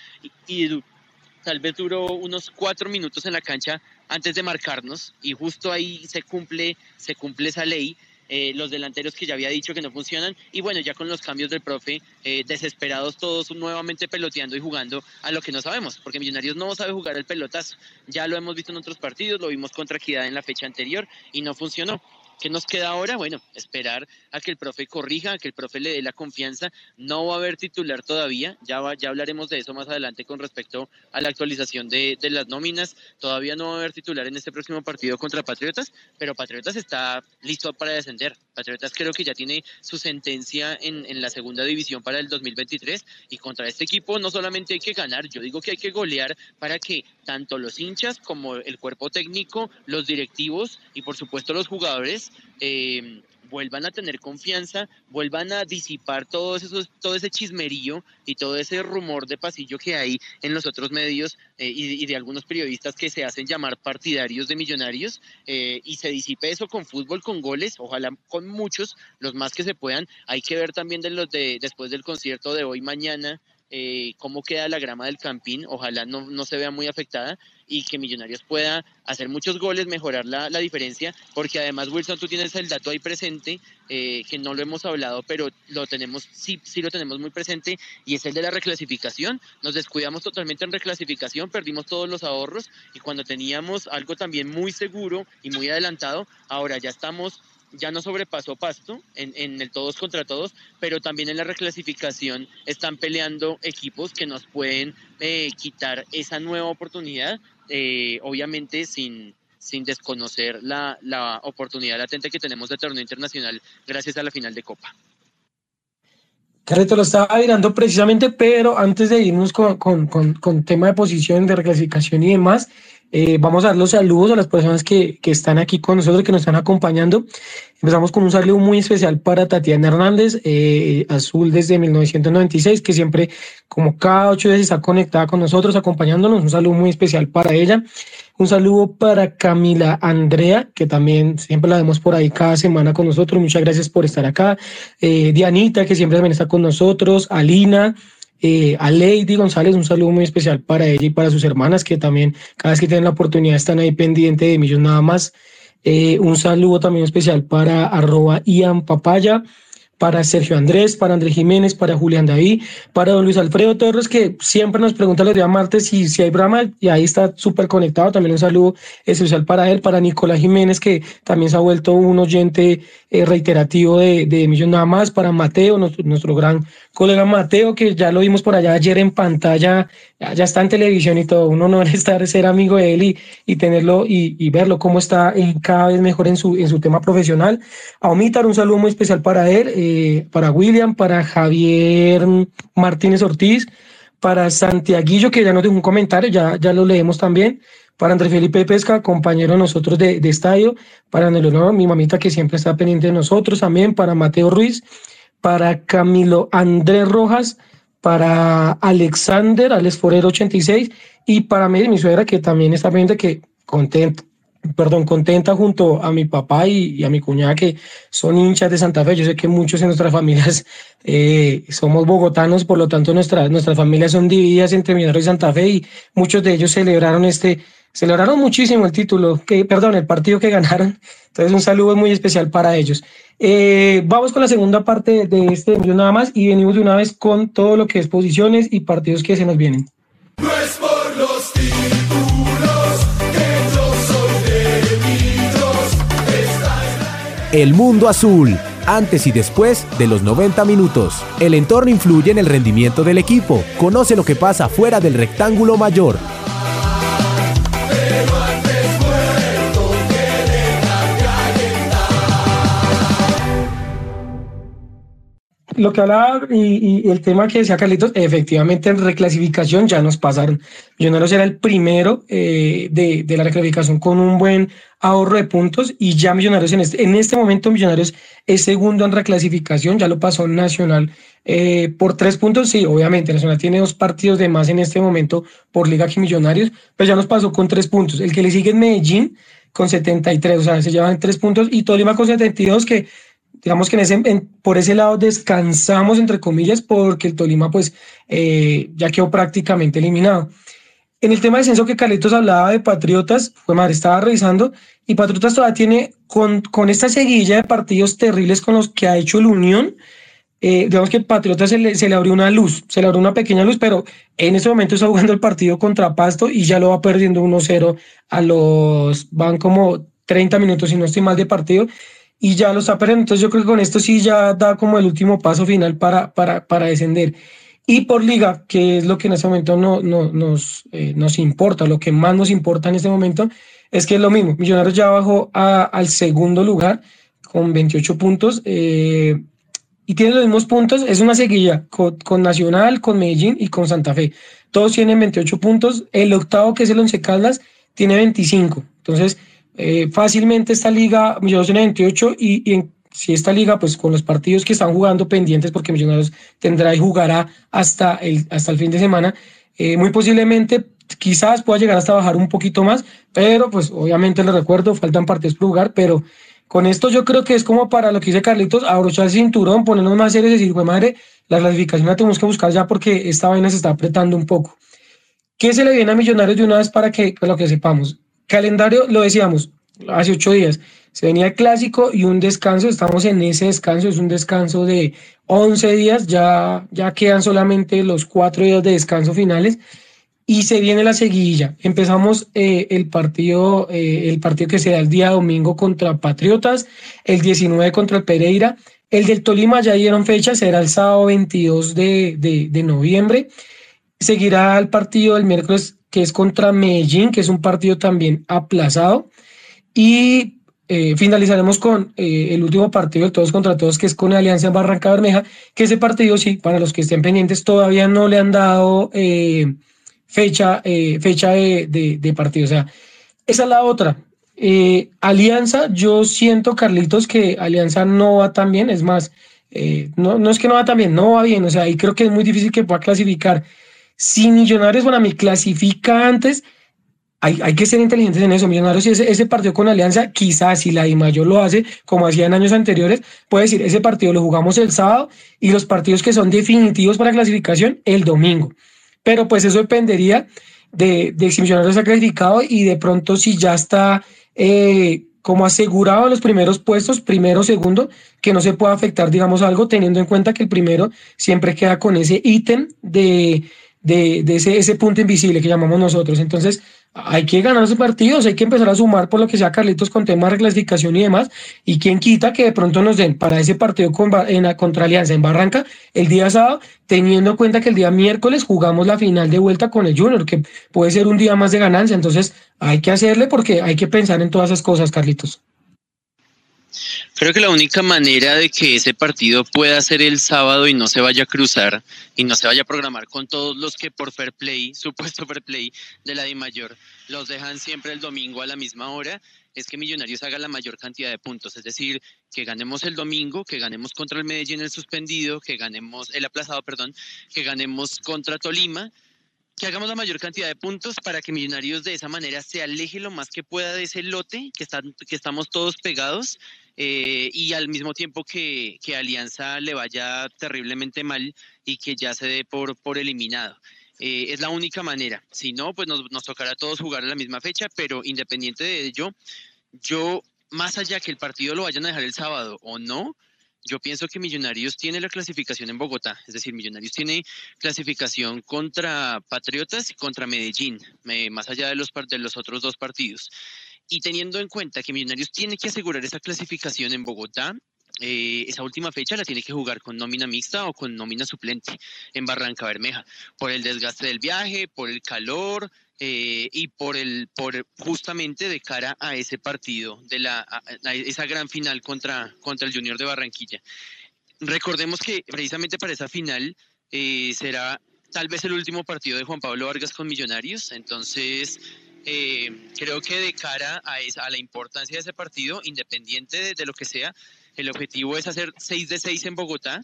y tal vez duró unos cuatro minutos en la cancha antes de marcarnos y justo ahí se cumple, se cumple esa ley. Eh, los delanteros que ya había dicho que no funcionan y bueno, ya con los cambios del profe, eh, desesperados todos nuevamente peloteando y jugando a lo que no sabemos, porque Millonarios no sabe jugar el pelotazo. Ya lo hemos visto en otros partidos, lo vimos contra Equidad en la fecha anterior y no funcionó. ¿Qué nos queda ahora? Bueno, esperar a que el profe corrija, a que el profe le dé la confianza. No va a haber titular todavía, ya, ya hablaremos de eso más adelante con respecto a la actualización de, las nóminas. Todavía no va a haber titular en este próximo partido contra Patriotas, pero Patriotas está listo para descender. Patriotas creo que ya tiene su sentencia en, en la segunda división para el 2023 y contra este equipo no solamente hay que ganar, yo digo que hay que golear para que tanto los hinchas como el cuerpo técnico, los directivos y por supuesto los jugadores eh, vuelvan a tener confianza, vuelvan a disipar todo, todo ese chismerío y todo ese rumor de pasillo que hay en los otros medios eh, y, de algunos periodistas que se hacen llamar partidarios de millonarios eh, y se disipe eso con fútbol, con goles, ojalá con muchos, los más que se puedan. Hay que ver también de los de después del concierto de hoy mañana eh, cómo queda la grama del Campín, ojalá no, se vea muy afectada y que Millonarios pueda hacer muchos goles, mejorar la, diferencia, porque además Wilson, tú tienes el dato ahí presente, eh, que no lo hemos hablado, pero lo tenemos, sí, sí lo tenemos muy presente, y es el de la reclasificación. Nos descuidamos totalmente en reclasificación, perdimos todos los ahorros, y cuando teníamos algo también muy seguro y muy adelantado, ahora ya estamos ya no sobrepasó Pasto en, el todos contra todos, pero también en la reclasificación están peleando equipos que nos pueden eh, quitar esa nueva oportunidad, eh, obviamente sin, sin desconocer la, la oportunidad latente que tenemos de torneo internacional gracias a la final de Copa. Carreto lo estaba mirando precisamente, pero antes de irnos con, con, con, con tema de posición, de reclasificación y demás, eh, vamos a dar los saludos a las personas que, que, están aquí con nosotros, que nos están acompañando. Empezamos con un saludo muy especial para Tatiana Hernández, eh, azul desde 1996, que siempre, como cada ocho veces, está conectada con nosotros, acompañándonos. Un saludo muy especial para ella. Un saludo para Camila Andrea, que también siempre la vemos por ahí cada semana con nosotros. Muchas gracias por estar acá. Eh, Dianita, que siempre también está con nosotros. Alina. Eh, a Lady González, un saludo muy especial para ella y para sus hermanas, que también cada vez que tienen la oportunidad están ahí pendiente de millones nada más. Eh, un saludo también especial para arroba Ian Papaya para Sergio Andrés, para Andrés Jiménez, para Julián David, para don Luis Alfredo Torres, que siempre nos pregunta los días martes si, si hay brama, y ahí está súper conectado. También un saludo especial para él, para Nicolás Jiménez, que también se ha vuelto un oyente eh, reiterativo de, de Millón Nada más, para Mateo, nuestro, gran colega Mateo, que ya lo vimos por allá ayer en pantalla ya, está en televisión y todo, uno no estar ser amigo de él y, y tenerlo y, y, verlo cómo está cada vez mejor en su, en su tema profesional. A Omitar, un saludo muy especial para él, eh, para William, para Javier Martínez Ortiz, para Santiaguillo, que ya nos dejó un comentario, ya, ya lo leemos también, para Andrés Felipe Pesca, compañero de nosotros de, de estadio, para Nelonor, mi mamita que siempre está pendiente de nosotros también, para Mateo Ruiz, para Camilo Andrés Rojas, para Alexander, Alex Forero 86, y para mí, mi suegra, que también está pendiente, que contenta, perdón, contenta junto a mi papá y, a mi cuñada que son hinchas de Santa Fe. Yo sé que muchos en nuestras familias eh, somos bogotanos, por lo tanto nuestras, nuestras familias son divididas entre Millonarios y Santa Fe y muchos de ellos celebraron este, celebraron muchísimo el título, que, perdón, el partido que ganaron. Entonces un saludo muy especial para ellos. Eh, vamos con la segunda parte de este envío nada más y venimos de una vez con todo lo que es posiciones y partidos que se nos vienen. El mundo azul, antes y después de los 90 minutos. El entorno influye en el rendimiento del equipo. Conoce lo que pasa fuera del rectángulo mayor. Lo que hablaba y, el tema que decía Carlitos, efectivamente en reclasificación ya nos pasaron. Millonarios era el primero eh, de, de, la reclasificación con un buen ahorro de puntos y ya Millonarios en este, en este momento Millonarios es segundo en reclasificación, ya lo pasó Nacional eh, por tres puntos, sí, obviamente Nacional tiene dos partidos de más en este momento por Liga que Millonarios, pero ya nos pasó con tres puntos. El que le sigue es Medellín con 73, o sea, se llevan tres puntos y Tolima con 72 que digamos que en ese, por ese lado descansamos, entre comillas, porque el Tolima pues eh, ya quedó prácticamente eliminado. En el tema de descenso que Carlitos hablaba de Patriotas, fue madre, estaba revisando, y Patriotas todavía tiene, con, con esta seguilla de partidos terribles con los que ha hecho la Unión, eh, digamos que Patriotas se le, se le, abrió una luz, se le abrió una pequeña luz, pero en ese momento está jugando el partido contra Pasto y ya lo va perdiendo 1-0 a los, van como 30 minutos, si no estoy mal, de partido y ya lo está perdiendo. Entonces yo creo que con esto sí ya da como el último paso final para, para, para descender. Y por liga, que es lo que en este momento no, no, nos, eh, nos importa, lo que más nos importa en este momento, es que es lo mismo. Millonarios ya bajó a, al segundo lugar con 28 puntos eh, y tiene los mismos puntos. Es una seguilla con, con, Nacional, con Medellín y con Santa Fe. Todos tienen 28 puntos. El octavo, que es el Once Caldas, tiene 25. Entonces, eh, fácilmente esta liga, Millonarios tiene 28 y, y si esta liga, pues con los partidos que están jugando pendientes, porque Millonarios tendrá y jugará hasta el, hasta el fin de semana, eh, muy posiblemente quizás pueda llegar hasta bajar un poquito más, pero pues obviamente les recuerdo, faltan partidos por jugar, pero con esto yo creo que es como para lo que dice Carlitos, abrochar el cinturón, ponernos más serios decir, pues madre, la clasificación la tenemos que buscar ya porque esta vaina se está apretando un poco. ¿Qué se le viene a Millonarios de una vez para que pues, lo que sepamos? Calendario, lo decíamos, hace ocho días, se venía el clásico y un descanso, estamos en ese descanso, es un descanso de 11 días, ya, ya quedan solamente los cuatro días de descanso finales y se viene la seguilla. Empezamos eh, el partido, eh, el partido que será el día domingo contra Patriotas, el 19 contra el Pereira, el del Tolima ya dieron fecha, será el sábado 22 de, de, de noviembre. Seguirá el partido el miércoles que es contra Medellín, que es un partido también aplazado. Y eh, finalizaremos con eh, el último partido de todos contra todos, que es con Alianza Barranca Bermeja, que ese partido sí, para los que estén pendientes, todavía no le han dado eh, fecha, fecha de, de, partido. O sea, esa es la otra. Alianza, yo siento, Carlitos, que Alianza no va tan bien, es más, no, no es que no va tan bien, no va bien, o sea, y creo que es muy difícil que pueda clasificar si Millonarios, bueno, mí clasifica antes, hay, hay, que ser inteligentes en eso. Millonarios, si ese, ese partido con Alianza, quizás si la Mayor lo hace, como hacía en años anteriores, puede decir, ese partido lo jugamos el sábado y los partidos que son definitivos para clasificación el domingo. Pero pues eso dependería de, de si Millonarios ha clasificado y de pronto si ya está eh, como asegurado en los primeros puestos, primero, segundo, que no se pueda afectar, digamos, algo, teniendo en cuenta que el primero siempre queda con ese ítem de de, ese, ese, punto invisible que llamamos nosotros. Entonces, hay que ganar esos partidos, hay que empezar a sumar por lo que sea Carlitos con temas de reclasificación y demás. Y quién quita que de pronto nos den para ese partido con, en, contra Alianza en Barranca el día sábado, teniendo en cuenta que el día miércoles jugamos la final de vuelta con el Junior, que puede ser un día más de ganancia. Entonces hay que hacerle porque hay que pensar en todas esas cosas, Carlitos. Creo que la única manera de que ese partido pueda ser el sábado y no se vaya a cruzar y no se vaya a programar con todos los que por fair play, supuesto fair play de la de mayor, los dejan siempre el domingo a la misma hora, es que Millonarios haga la mayor cantidad de puntos, es decir, que ganemos el domingo, que ganemos contra el Medellín el suspendido, que ganemos el aplazado, perdón, que ganemos contra Tolima que hagamos la mayor cantidad de puntos para que Millonarios de esa manera se aleje lo más que pueda de ese lote, que, están, que estamos todos pegados, eh, y al mismo tiempo que, que, Alianza le vaya terriblemente mal y que ya se dé por, por eliminado. Eh, es la única manera. Si no, pues nos, nos tocará a todos jugar a la misma fecha, pero independiente de ello, yo, más allá que el partido lo vayan a dejar el sábado o no, yo pienso que Millonarios tiene la clasificación en Bogotá, es decir, Millonarios tiene clasificación contra Patriotas y contra Medellín, más allá de los, otros dos partidos. Y teniendo en cuenta que Millonarios tiene que asegurar esa clasificación en Bogotá, eh, esa última fecha la tiene que jugar con nómina mixta o con nómina suplente en Barranca Bermeja, por el desgaste del viaje, por el calor, eh, y por el por justamente de cara a ese partido de la esa gran final contra contra el Junior de Barranquilla. Recordemos que precisamente para esa final eh, será tal vez el último partido de Juan Pablo Vargas con Millonarios, entonces eh, creo que de cara a, esa, a la importancia de ese partido, independiente de, de lo que sea, el objetivo es hacer 6 de 6 en Bogotá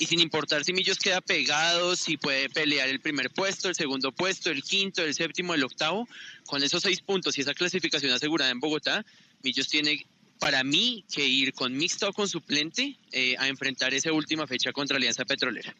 y sin importar si Millos queda pegado, si puede pelear el primer puesto, el segundo puesto, el quinto, el séptimo, el octavo, con esos seis puntos y esa clasificación asegurada en Bogotá, Millos tiene para mí que ir con mixto o con suplente eh, a enfrentar esa última fecha contra Alianza Petrolera.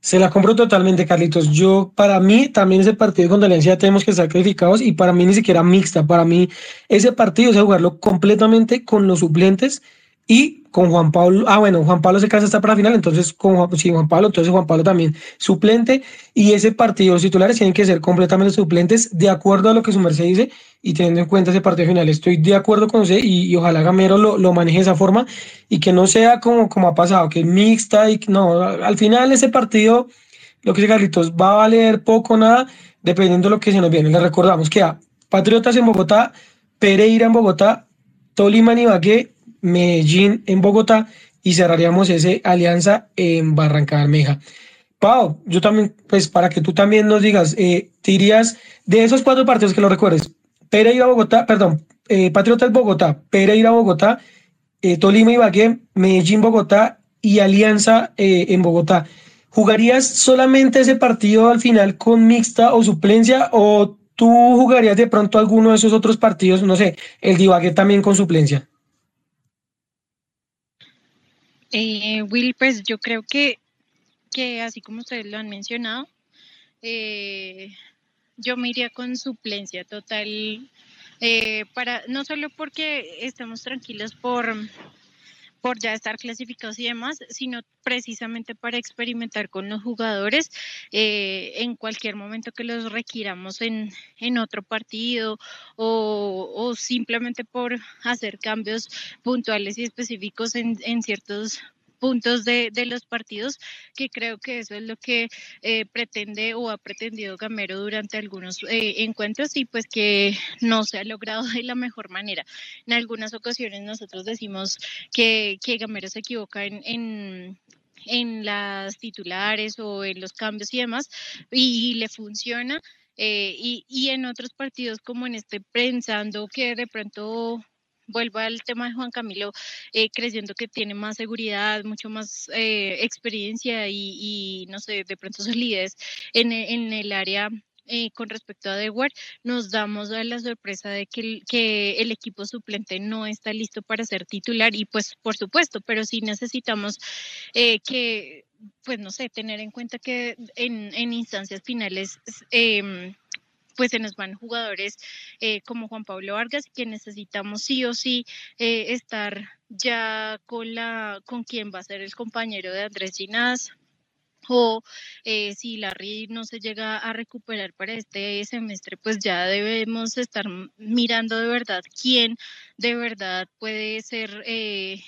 Se la compro totalmente, Carlitos. Yo, para mí, también ese partido con Alianza tenemos que estar clasificados y para mí ni siquiera mixta. Para mí, ese partido es jugarlo completamente con los suplentes y con Juan Pablo, ah bueno, Juan Pablo se casa hasta para la final, entonces con Juan, sí, Juan Pablo, entonces Juan Pablo también suplente y ese partido, los titulares tienen que ser completamente suplentes de acuerdo a lo que su merced dice y teniendo en cuenta ese partido final. Estoy de acuerdo con usted y, ojalá Gamero lo, lo, maneje de esa forma y que no sea como, como ha pasado, que mixta y no, al final ese partido, lo que dice Carlitos, va a valer poco nada dependiendo de lo que se nos viene. Le recordamos que a Patriotas en Bogotá, Pereira en Bogotá, Tolima en Ibagué, Medellín en Bogotá y cerraríamos ese alianza en Barranca Bermeja. Pau, yo también, pues para que tú también nos digas, eh, te dirías de esos cuatro partidos que lo recuerdes, Pereira Bogotá, perdón, eh, Patriotas Bogotá, Pereira Bogotá, eh, Tolima Ibagué, Medellín Bogotá y Alianza eh, en Bogotá. ¿Jugarías solamente ese partido al final con mixta o suplencia o tú jugarías de pronto alguno de esos otros partidos, no sé, el de Ibagué también con suplencia? Eh, Will, pues yo creo que, que así como ustedes lo han mencionado, eh, yo me iría con suplencia total, eh, para, no solo porque estamos tranquilos por, por ya estar clasificados y demás, sino precisamente para experimentar con los jugadores eh, en cualquier momento que los requiramos en, en otro partido o, o, simplemente por hacer cambios puntuales y específicos en, en ciertos puntos de, de, los partidos, que creo que eso es lo que eh, pretende o ha pretendido Gamero durante algunos eh, encuentros y pues que no se ha logrado de la mejor manera. En algunas ocasiones nosotros decimos que, que Gamero se equivoca en, en en las titulares o en los cambios y demás, y le funciona. Eh, y, y en otros partidos como en este, pensando que de pronto vuelvo al tema de Juan Camilo, eh, creyendo que tiene más seguridad, mucho más eh, experiencia y, no sé, de pronto solidez en, en el área eh, con respecto a Dewar, nos damos a la sorpresa de que el, que el equipo suplente no está listo para ser titular y pues por supuesto, pero sí necesitamos eh, que, pues no sé, tener en cuenta que en, en instancias finales eh, pues se nos van jugadores eh, como Juan Pablo Vargas, que necesitamos sí o sí eh, estar ya con la con quien va a ser el compañero de Andrés Ginás, o eh, si Larry no se llega a recuperar para este semestre, pues ya debemos estar mirando de verdad quién de verdad puede ser eh,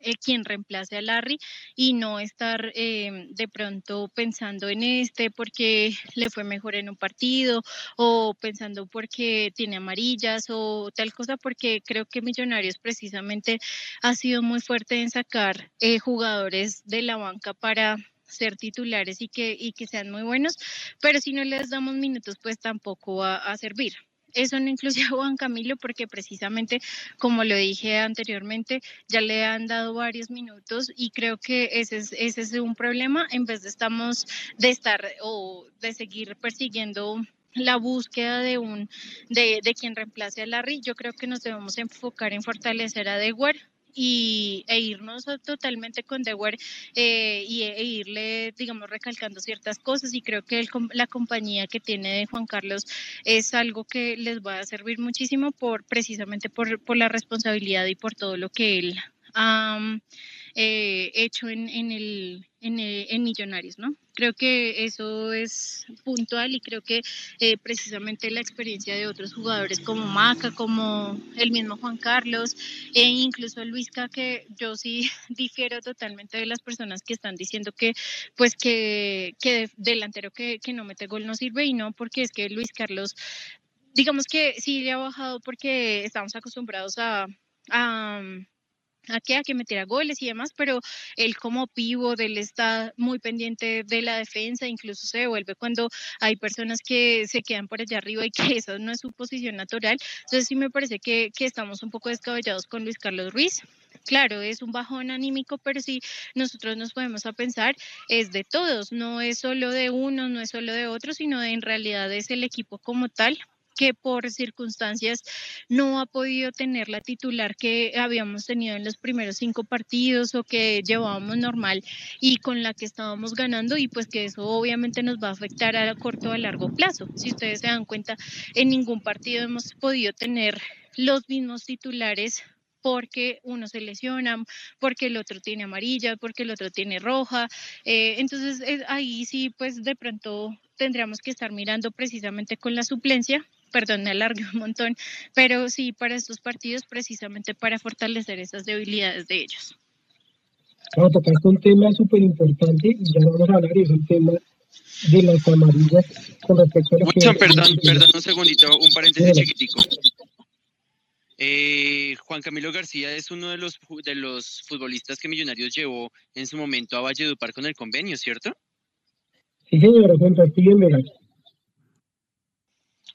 eh, quien reemplace a Larry y no estar de pronto pensando en este porque le fue mejor en un partido o pensando porque tiene amarillas o tal cosa, porque creo que Millonarios precisamente ha sido muy fuerte en sacar jugadores de la banca para ser titulares y que, y que sean muy buenos, pero si no les damos minutos, pues tampoco va a servir. Eso no incluye a Juan Camilo porque precisamente, como lo dije anteriormente, ya le han dado varios minutos y creo que ese es, ese es un problema en vez de estamos de estar o de seguir persiguiendo la búsqueda de un de, de quien reemplace a Larry. Yo creo que nos debemos enfocar en fortalecer a Dewar, y, e irnos totalmente con Dewar eh, y, e irle, digamos, recalcando ciertas cosas. Y creo que la compañía que tiene de Juan Carlos es algo que les va a servir muchísimo por precisamente por, por la responsabilidad y por todo lo que él ha eh, hecho en, en, el, en, en, Millonarios, ¿no? Creo que eso es puntual y creo que eh, precisamente la experiencia de otros jugadores como Maca, como el mismo Juan Carlos e incluso Luisca, que yo sí difiero totalmente de las personas que están diciendo que pues que, que delantero que, que no mete gol no sirve y no, porque es que Luis Carlos digamos que sí le ha bajado porque estamos acostumbrados a, a que, a que metiera goles y demás, pero él como pivot, él está muy pendiente de la defensa, incluso se devuelve cuando hay personas que se quedan por allá arriba y que esa no es su posición natural. Entonces sí me parece que, que estamos un poco descabellados con Luis Carlos Ruiz. Claro, es un bajón anímico, pero sí nosotros nos podemos a pensar, es de todos, no es solo de uno, no es solo de otro, sino en realidad es el equipo como tal que por circunstancias no ha podido tener la titular que habíamos tenido en los primeros cinco partidos o que llevábamos normal y con la que estábamos ganando y pues que eso obviamente nos va a afectar a corto o a largo plazo. Si ustedes se dan cuenta, en ningún partido hemos podido tener los mismos titulares porque uno se lesiona, porque el otro tiene amarilla, porque el otro tiene roja. Eh, entonces ahí sí, pues de pronto tendríamos que estar mirando precisamente con la suplencia perdón, me alargué un montón, pero sí para estos partidos precisamente para fortalecer esas debilidades de ellos. Vamos a tocar un tema súper importante y ya vamos a hablar, es el tema de las amarillas con respecto a lo que... Perdón, perdón, un segundito, un paréntesis chiquitico. Eh, Juan Camilo García es uno de los, de los futbolistas que Millonarios llevó en su momento a Valledupar con el convenio, ¿cierto? Sí, señor, Juan Castillo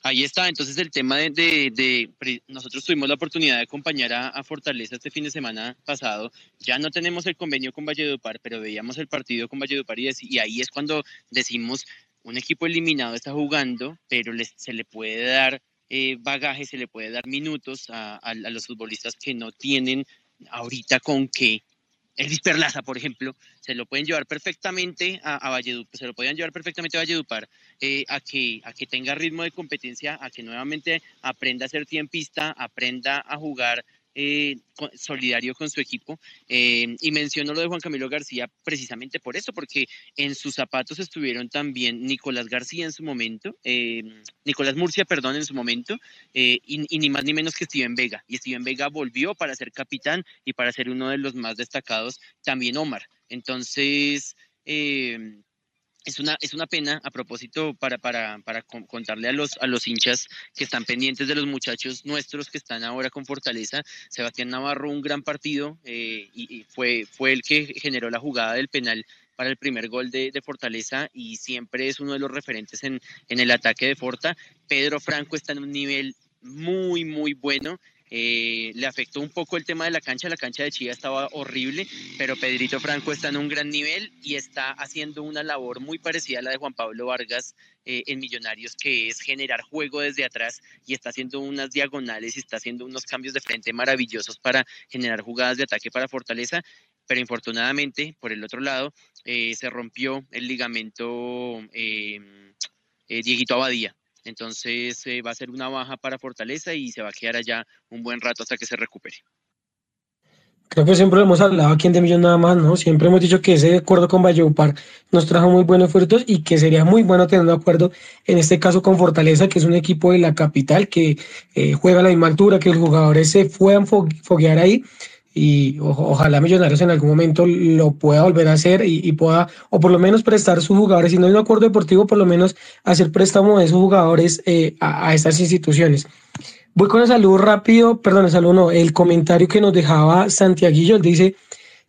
Ahí está, entonces el tema de, nosotros tuvimos la oportunidad de acompañar a, Fortaleza este fin de semana pasado, ya no tenemos el convenio con Valledupar, pero veíamos el partido con Valledupar y, y ahí es cuando decimos, un equipo eliminado está jugando, pero se le puede dar eh, bagaje, se le puede dar minutos a, a los futbolistas que no tienen ahorita con qué Elvis Perlaza, por ejemplo, se lo pueden llevar perfectamente a, a Valledupar, se lo podían llevar perfectamente a Valledupar, eh, a, que, a que tenga ritmo de competencia, a que nuevamente aprenda a ser tiempista, aprenda a jugar eh, solidario con su equipo. Eh, y menciono lo de Juan Camilo García precisamente por eso, porque en sus zapatos estuvieron también Nicolás García en su momento, eh, Nicolás Murcia, perdón, en su momento, y, y, ni más ni menos que Steven Vega. Y Steven Vega volvió para ser capitán y para ser uno de los más destacados, también Omar. Entonces, es una, es una pena, a propósito, para, para, para contarle a los, a los hinchas que están pendientes de los muchachos nuestros que están ahora con Fortaleza. Sebastián Navarro, un gran partido, eh, y, fue, fue el que generó la jugada del penal para el primer gol de, de, Fortaleza y siempre es uno de los referentes en, en el ataque de Forta. Pedro Franco está en un nivel muy, muy bueno. Eh, le afectó un poco el tema de la cancha, la cancha de Chía estaba horrible, pero Pedrito Franco está en un gran nivel y está haciendo una labor muy parecida a la de Juan Pablo Vargas eh, en Millonarios, que es generar juego desde atrás y está haciendo unas diagonales y está haciendo unos cambios de frente maravillosos para generar jugadas de ataque para Fortaleza, pero infortunadamente, por el otro lado, eh, se rompió el ligamento Dieguito Abadía, entonces eh, va a ser una baja para Fortaleza y se va a quedar allá un buen rato hasta que se recupere. Creo que siempre lo hemos hablado aquí en De Millón nada más, ¿no? Siempre hemos dicho que ese acuerdo con Valledupar nos trajo muy buenos frutos y que sería muy bueno tener un acuerdo, en este caso con Fortaleza, que es un equipo de la capital que eh, juega a la misma altura, que los jugadores se puedan foguear ahí y ojalá Millonarios en algún momento lo pueda volver a hacer y, pueda, o por lo menos prestar sus jugadores, si no hay un acuerdo deportivo, por lo menos hacer préstamo de sus jugadores eh, a, a estas instituciones. Voy con el saludo rápido, perdón, el saludo no, el comentario que nos dejaba Santiaguillo, él dice,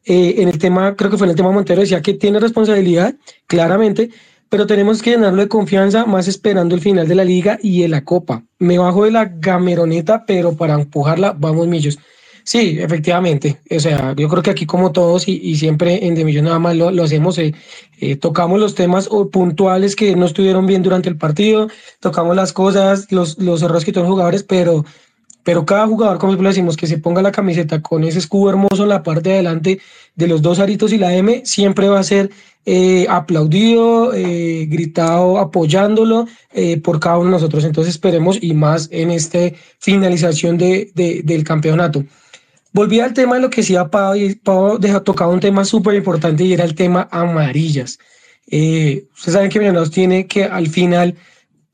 eh, en el tema, creo que fue en el tema Montero, decía que tiene responsabilidad, claramente, pero tenemos que llenarlo de confianza, más esperando el final de la liga y de la copa. Me bajo de la gameroneta, pero para empujarla, vamos millos. Sí, efectivamente. O sea, yo creo que aquí como todos y, siempre en De Millón nada más lo, hacemos, eh, eh, tocamos los temas puntuales que no estuvieron bien durante el partido, tocamos las cosas, los, los errores que los jugadores, pero, pero cada jugador, como siempre decimos, que se ponga la camiseta con ese escudo hermoso en la parte de adelante de los dos aritos y la M, siempre va a ser eh, aplaudido, gritado, apoyándolo por cada uno de nosotros. Entonces esperemos y más en esta finalización de, del campeonato. Volví al tema de lo que decía Pau, y Pau dejó tocado un tema súper importante y era el tema amarillas. Eh, ustedes saben que Millonarios tiene que al final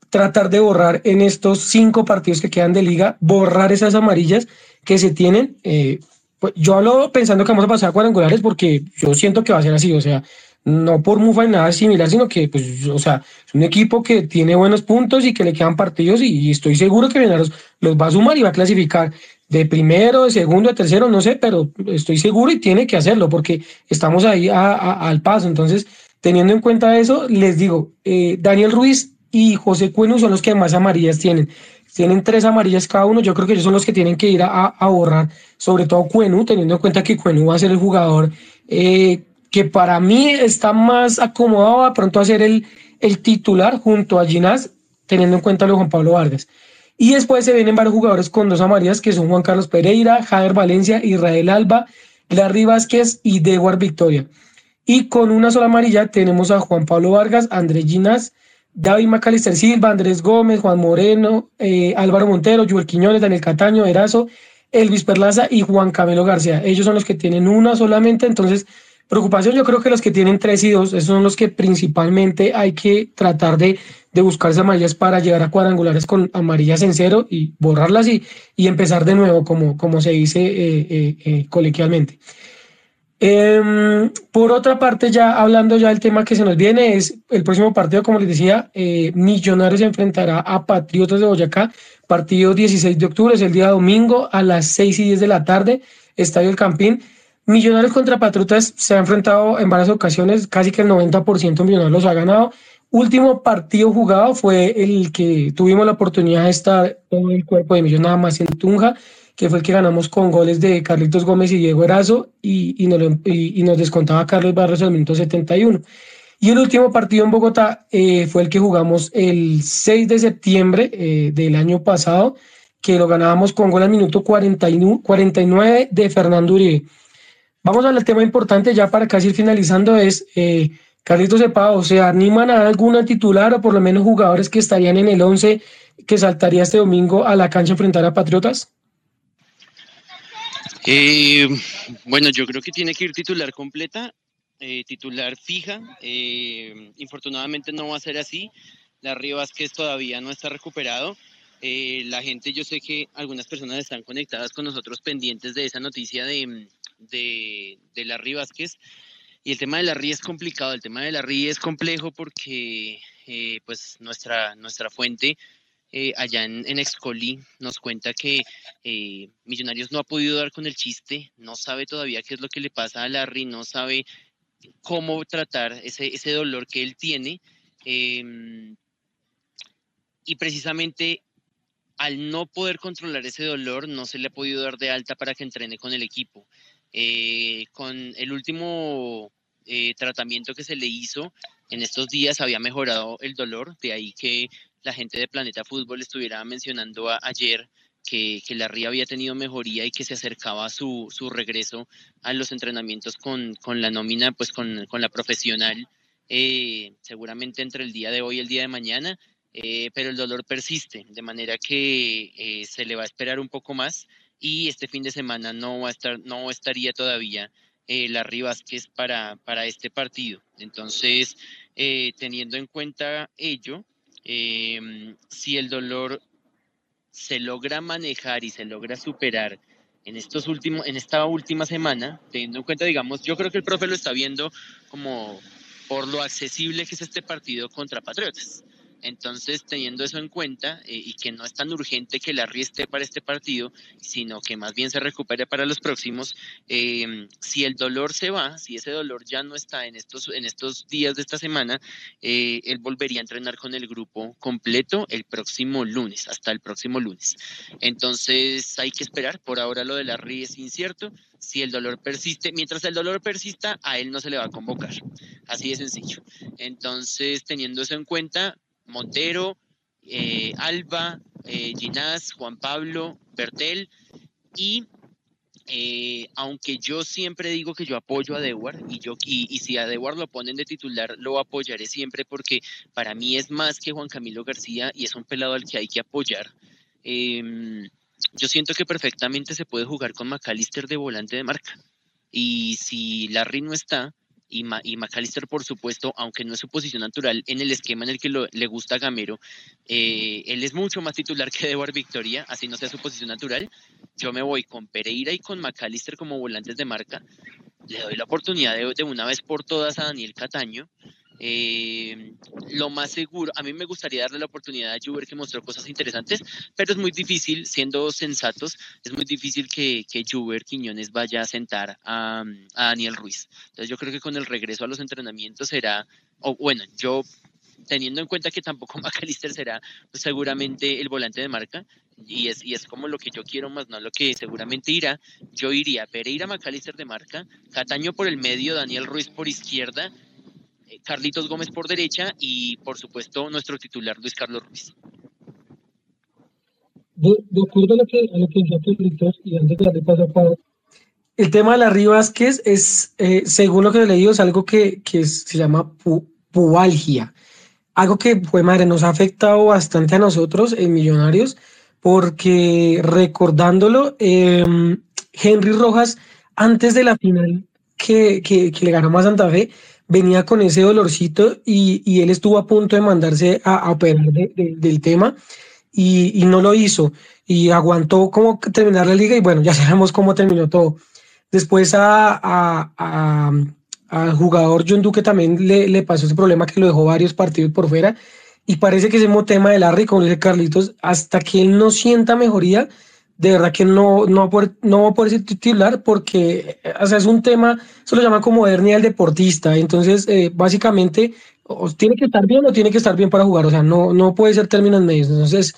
tratar de borrar en estos cinco partidos que quedan de liga, borrar esas amarillas que se tienen. Eh, pues yo hablo pensando que vamos a pasar a cuadrangulares porque yo siento que va a ser así, o sea, no por Mufa y nada similar, sino que, pues, o sea, es un equipo que tiene buenos puntos y que le quedan partidos y, estoy seguro que Millonarios los va a sumar y va a clasificar de primero, de segundo, de tercero, no sé, pero estoy seguro y tiene que hacerlo porque estamos ahí al paso. Entonces, teniendo en cuenta eso, les digo, eh, Daniel Ruiz y José Cuenu son los que más amarillas tienen. Tienen tres amarillas cada uno. Yo creo que ellos son los que tienen que ir a, a borrar, sobre todo Cuenu, teniendo en cuenta que Cuenu va a ser el jugador eh, que para mí está más acomodado a pronto a ser el, el titular junto a Ginás, teniendo en cuenta a Juan Pablo Vargas. Y después se vienen varios jugadores con dos amarillas, que son Juan Carlos Pereira, Javier Valencia, Israel Alba, Larry Vázquez y Dewar Victoria. Y con una sola amarilla tenemos a Juan Pablo Vargas, Andrés Ginas, David Macalister Silva, Andrés Gómez, Juan Moreno, eh, Álvaro Montero, Joel Quiñones, Daniel Cataño, Erazo, Elvis Perlaza y Juan Camilo García. Ellos son los que tienen una solamente, entonces preocupación yo creo que los que tienen tres y dos, esos son los que principalmente hay que tratar de de buscar esas amarillas para llegar a cuadrangulares con amarillas en cero y borrarlas y, empezar de nuevo, como, se dice eh, eh, eh, coloquialmente. Em, por otra parte, ya hablando ya del tema que se nos viene, es el próximo partido, como les decía, Millonarios se enfrentará a Patriotas de Boyacá, partido 16 de octubre, es el día domingo a las 6 y 10 de la tarde, Estadio El Campín. Millonarios contra Patriotas se ha enfrentado en varias ocasiones, casi que el 90% Millonarios los ha ganado último partido jugado fue el que tuvimos la oportunidad de estar con el cuerpo de Millón nada más en Tunja, que fue el que ganamos con goles de Carlitos Gómez y Diego Erazo y, y, nos, nos, descontaba Carlos Barros al minuto 71. Y el último partido en Bogotá eh, fue el que jugamos el 6 de septiembre eh, del año pasado, que lo ganábamos con gol al minuto 49, 49 de Fernando Uribe. Vamos al tema importante ya para casi ir finalizando, es... Eh, Carlitos Cepao, ¿se animan a alguna titular o por lo menos jugadores que estarían en el 11 que saltaría este domingo a la cancha a enfrentar a Patriotas? Eh, bueno, yo creo que tiene que ir titular completa, eh, titular fija. Eh, infortunadamente no va a ser así. La Vázquez todavía no está recuperado. la gente, yo sé que algunas personas están conectadas con nosotros pendientes de esa noticia de, de, de la Río Vázquez. Y el tema de la RI es complicado, el tema de la RI es complejo porque eh, pues nuestra, nuestra fuente eh, allá en, en, nos cuenta que eh, Millonarios no ha podido dar con el chiste, no sabe todavía qué es lo que le pasa a Larry, no sabe cómo tratar ese, ese dolor que él tiene. Em, y precisamente al no poder controlar ese dolor, no se le ha podido dar de alta para que entrene con el equipo. Eh, con el último eh, tratamiento que se le hizo en estos días había mejorado el dolor, de ahí que la gente de Planeta Fútbol estuviera mencionando ayer que, que, la RIA había tenido mejoría y que se acercaba a su, su regreso a los entrenamientos con, con la nómina, pues con, con la profesional, eh, seguramente entre el día de hoy y el día de mañana, pero el dolor persiste, de manera que se le va a esperar un poco más y este fin de semana no va a estar, no estaría todavía eh, Larry Vázquez para, para este partido. Entonces, eh, teniendo en cuenta ello, em, si el dolor se logra manejar y se logra superar en estos últimos, en esta última semana, teniendo en cuenta, digamos, yo creo que el profe lo está viendo como por lo accesible que es este partido contra Patriotas. Entonces, teniendo eso en cuenta eh, y que no es tan urgente que la esté para este partido, sino que más bien se recupere para los próximos, em, si el dolor se va, si ese dolor ya no está en estos, en estos días de esta semana, eh, él volvería a entrenar con el grupo completo el próximo lunes, hasta el próximo lunes. Entonces, hay que esperar. Por ahora lo de la RI es incierto. Si el dolor persiste, mientras el dolor persista, a él no se le va a convocar. Así de sencillo. Entonces, teniendo eso en cuenta, Montero, eh, Alba, eh, Ginás, Juan Pablo, Bertel y eh, aunque yo siempre digo que yo apoyo a Dewar y, yo, y, si a Dewar lo ponen de titular, lo apoyaré siempre porque para mí es más que Juan Camilo García y es un pelado al que hay que apoyar. Em, yo siento que perfectamente se puede jugar con McAllister de volante de marca. Y si Larry no está, y, y McAllister, por supuesto, aunque no es su posición natural, en el esquema en el que le gusta a Gamero, eh, él es mucho más titular que Edward Victoria, así no sea su posición natural. Yo me voy con Pereira y con McAllister como volantes de marca. Le doy la oportunidad de, de una vez por todas a Daniel Cataño. Eh, lo más seguro, a mí me gustaría darle la oportunidad a Juber que mostró cosas interesantes, pero es muy difícil, siendo sensatos, es muy difícil que, que Juber Quiñones vaya a sentar a, Daniel Ruiz. Entonces yo creo que con el regreso a los entrenamientos será, o bueno, yo teniendo en cuenta que tampoco McAllister será pues, seguramente el volante de marca, y es, y es como lo que yo quiero más, no lo que seguramente irá, yo iría Pereira McAllister de marca, Cataño por el medio, Daniel Ruiz por izquierda, Carlitos Gómez por derecha y por supuesto nuestro titular Luis Carlos Ruiz. De, acuerdo a lo que, a lo que Carlitos y antes de darle paso a el tema de la Vázquez es, eh, según lo que he leído, es algo que, que se llama pubalgia. Algo que, pues madre, nos ha afectado bastante a nosotros en Millonarios, porque recordándolo, em, Henry Rojas, antes de la final que, que, que le ganamos a Santa Fe, venía con ese dolorcito y, y él estuvo a punto de mandarse a, operar del tema y, y, no lo hizo y aguantó como terminar la liga y bueno, ya sabemos cómo terminó todo. Después a, a, al jugador John Duque también le, le, pasó ese problema que lo dejó varios partidos por fuera y parece que ese mismo tema de Larry, como dice Carlitos, hasta que él no sienta mejoría, de verdad que no, no, va a poder, no va a poder titular porque o sea, es un tema, se lo llama como hernia del deportista. Entonces, eh, básicamente, tiene que estar bien o tiene que estar bien para jugar. O sea, no, no puede ser términos medios. Entonces,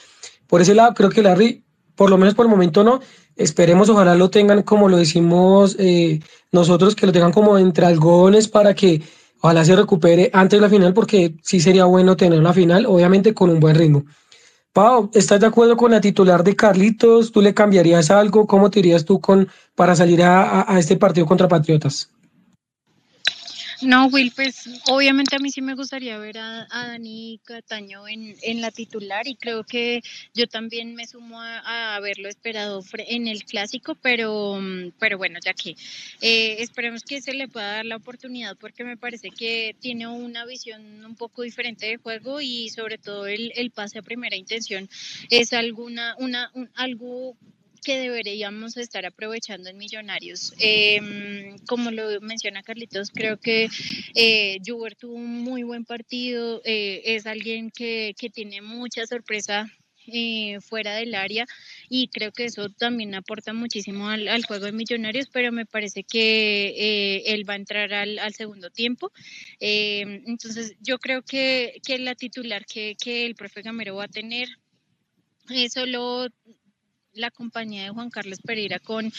por ese lado, creo que Larry, por lo menos por el momento no. Esperemos, ojalá lo tengan como lo decimos eh, nosotros, que lo tengan como entre algodones para que ojalá se recupere antes de la final, porque sí sería bueno tener una final, obviamente con un buen ritmo. Pau, ¿estás de acuerdo con la titular de Carlitos? ¿Tú le cambiarías algo? ¿Cómo te irías tú con, para salir a, a este partido contra Patriotas? No, Will, pues obviamente a mí sí me gustaría ver a, Dani Cataño en, en, la titular y creo que yo también me sumo a, haberlo esperado en el clásico, pero, pero bueno, ya que eh, esperemos que se le pueda dar la oportunidad porque me parece que tiene una visión un poco diferente de juego y sobre todo el, el pase a primera intención es alguna, una, algo que deberíamos estar aprovechando en Millonarios. Em, como lo menciona Carlitos, creo que eh, tuvo un muy buen partido, eh, es alguien que, que, tiene mucha sorpresa. Eh, fuera del área y creo que eso también aporta muchísimo al, juego de Millonarios, pero me parece que eh, él va a entrar al, al segundo tiempo. Em, entonces yo creo que, que la titular que, que el profe Gamero va a tener solo la compañía de Juan Carlos Pereira con,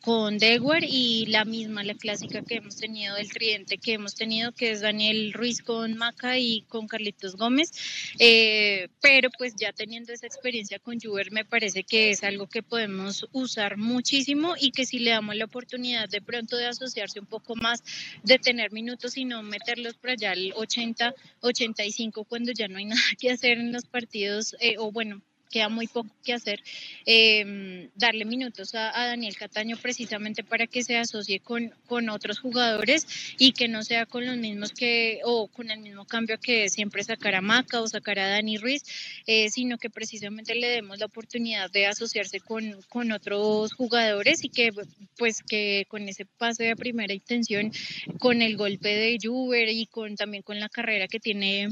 con Dewar y la misma, la clásica que hemos tenido, del tridente que hemos tenido, que es Daniel Ruiz con Maca y con Carlitos Gómez. Eh, pero pues ya teniendo esa experiencia con Juber, me parece que es algo que podemos usar muchísimo y que si le damos la oportunidad de pronto de asociarse un poco más, de tener minutos y no meterlos por allá al 80, 85 cuando ya no hay nada que hacer en los partidos, eh, o bueno, queda muy poco que hacer, em, darle minutos a, Daniel Cataño precisamente para que se asocie con, con otros jugadores y que no sea con los mismos que, o con el mismo cambio que siempre sacar a Maca o sacar a Dani Ruiz, eh, sino que precisamente le demos la oportunidad de asociarse con, con otros jugadores y que pues que con ese pase de primera intención, con el golpe de Juber y con también con la carrera que tiene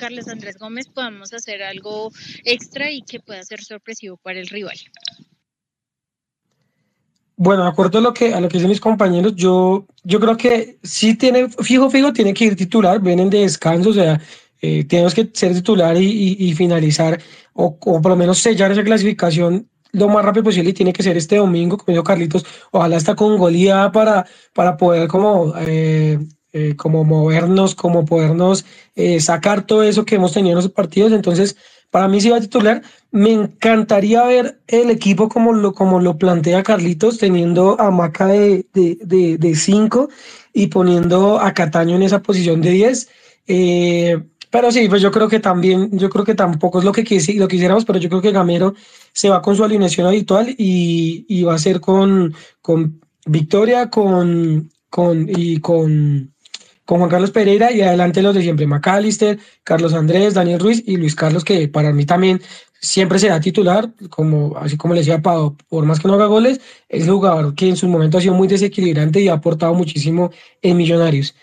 Carlos Andrés Gómez podamos hacer algo extra y que pueda ser sorpresivo para el rival. Bueno, de acuerdo a lo que a lo que dicen mis compañeros, yo, yo creo que sí tiene, fijo, fijo, tiene que ir titular, vienen de descanso, o sea, eh, tenemos que ser titular y, finalizar, o, por lo menos sellar esa clasificación lo más rápido posible y tiene que ser este domingo, como dijo Carlitos, ojalá está con golía para, para poder como eh, eh, como movernos, como podernos eh, sacar todo eso que hemos tenido en los partidos. Entonces, para mí, si va a titular, me encantaría ver el equipo como lo, como lo plantea Carlitos, teniendo a Maca de 5 de, y poniendo a Cataño en esa posición de 10. Eh, pero sí, pues yo creo que también, yo creo que tampoco es lo que lo quisiéramos, pero yo creo que Gamero se va con su alineación habitual y, y va a ser con, con Victoria, con, con, y con con Juan Carlos Pereira y adelante los de siempre, McAllister, Carlos Andrés, Daniel Ruiz y Luis Carlos, que para mí también siempre será titular, como, así como le decía Pau, por más que no haga goles, es jugador que en su momento ha sido muy desequilibrante y ha aportado muchísimo en Millonarios.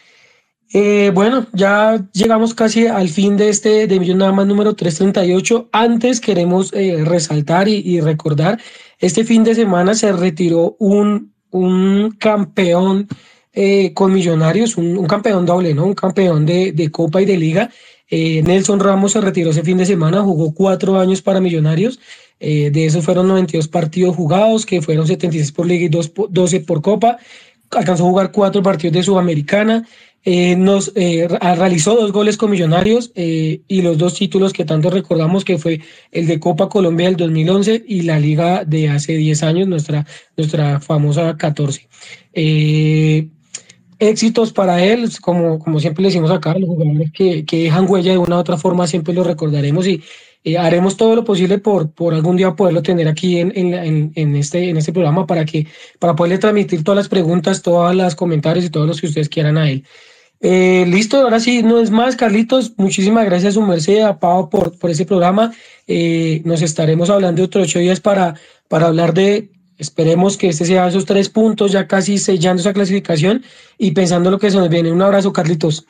Eh, bueno, ya llegamos casi al fin de este de Millón Nada más número 338. Antes queremos eh, resaltar y, recordar, este fin de semana se retiró un, un campeón eh, con Millonarios, un, campeón doble, ¿no? Un campeón de, Copa y de Liga. Eh, Nelson Ramos se retiró ese fin de semana, jugó cuatro años para Millonarios. Eh, de esos fueron 92 partidos jugados, que fueron 76 por Liga y 12 por Copa. Alcanzó a jugar cuatro partidos de Sudamericana. nos realizó dos goles con Millonarios y los dos títulos que tanto recordamos que fue el de Copa Colombia del 2011 y la Liga de hace 10 años, nuestra, nuestra famosa 14 éxitos para él, como, como siempre le decimos acá, los jugadores que, que dejan huella de una u otra forma siempre lo recordaremos y haremos todo lo posible por, por algún día poderlo tener aquí en, en, en, este, en este programa para, que, para poderle transmitir todas las preguntas, todos los comentarios y todos los que ustedes quieran a él. Eh, listo, ahora sí, no es más, Carlitos. Muchísimas gracias, su merced, a Pau, por, por ese programa. Eh, nos estaremos hablando otros ocho días para, para hablar de Esperemos que este sea esos tres puntos, ya casi sellando esa clasificación y pensando lo que se nos viene. Un abrazo, Carlitos.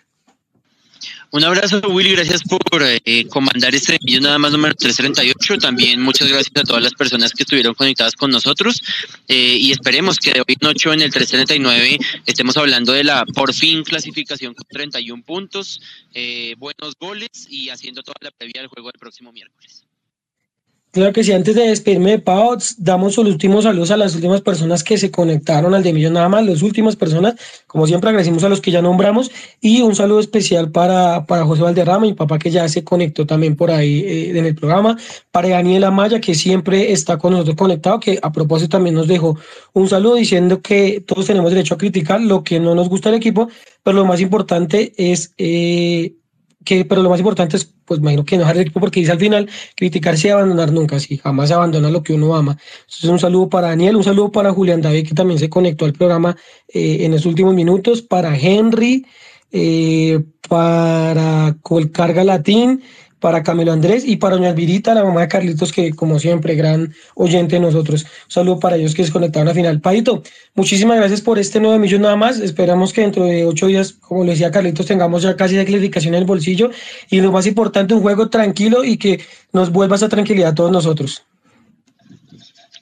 Un abrazo, Willy. Gracias por eh, comandar este video nada más número 338. También muchas gracias a todas las personas que estuvieron conectadas con nosotros. Eh, y esperemos que de hoy en ocho en el 339 estemos hablando de la por fin clasificación con 31 puntos, eh, buenos goles y haciendo toda la previa del juego del próximo miércoles. Claro que sí, antes de despedirme de Pau, damos los últimos saludos a las últimas personas que se conectaron al de Millón nada más, las últimas personas, como siempre agradecemos a los que ya nombramos. Y un saludo especial para, para José Valderrama, mi papá que ya se conectó también por ahí eh, en el programa, para Daniela Maya que siempre está con nosotros conectado, que a propósito también nos dejó un saludo diciendo que todos tenemos derecho a criticar lo que no nos gusta del equipo, pero lo más importante es... Eh, pero lo más importante es, pues imagino que no dejar el equipo porque dice al final, criticarse y abandonar nunca, si jamás se abandona lo que uno ama. Entonces un saludo para Daniel, un saludo para Julián David que también se conectó al programa eh, en los últimos minutos, para Henry, eh, para Colcarga Latín, para Camilo Andrés y para doña Alvirita, la mamá de Carlitos, que como siempre, gran oyente de nosotros. Un saludo para ellos que se conectaron al final. Paito, muchísimas gracias por este nuevo millón nada más. Esperamos que dentro de ocho días, como le decía Carlitos, tengamos ya casi de clasificación en el bolsillo y lo más importante, un juego tranquilo y que nos vuelva esa tranquilidad a todos nosotros.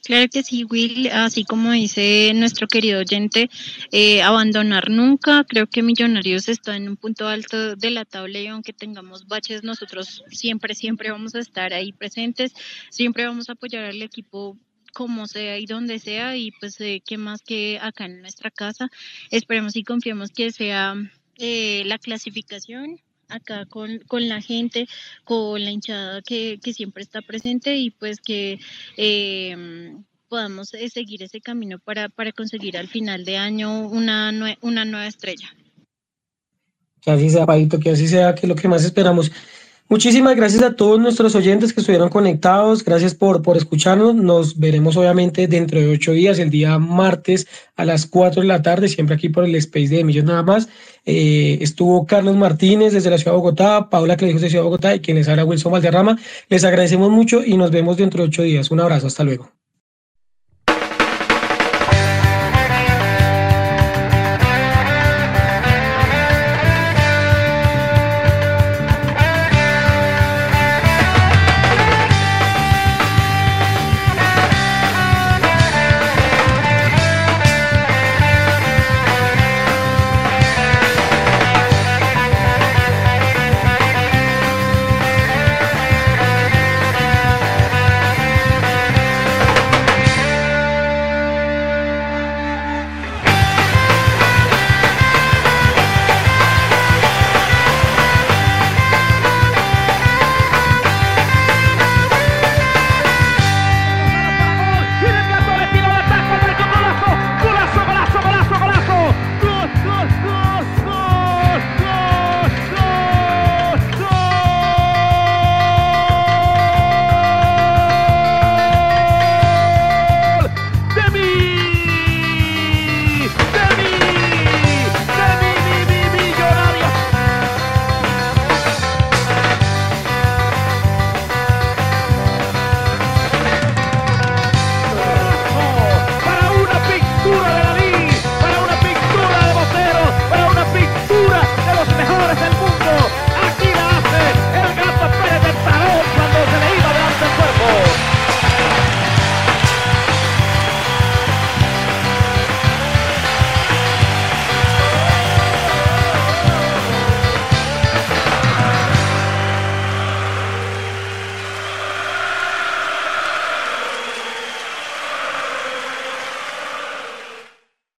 Claro que sí, Will, así como dice nuestro querido oyente, eh, abandonar nunca. Creo que Millonarios está en un punto alto de la tabla y aunque tengamos baches, nosotros siempre, siempre vamos a estar ahí presentes, siempre vamos a apoyar al equipo como sea y donde sea y pues eh, qué más que acá en nuestra casa. Esperemos y confiemos que sea eh, la clasificación acá con, con, la gente, con la hinchada que, que siempre está presente y pues que eh, podamos eh, seguir ese camino para, para, conseguir al final de año una, una nueva estrella. Que así sea, Paito, que así sea, que lo que más esperamos. Muchísimas gracias a todos nuestros oyentes que estuvieron conectados. Gracias por, por escucharnos. Nos veremos obviamente dentro de ocho días, el día martes a las cuatro de la tarde, siempre aquí por el Space de Millos nada más. Eh, estuvo Carlos Martínez desde la Ciudad de Bogotá, Paula dijo de Ciudad de Bogotá y quienes habla Wilson Valderrama. Les agradecemos mucho y nos vemos dentro de ocho días. Un abrazo, hasta luego.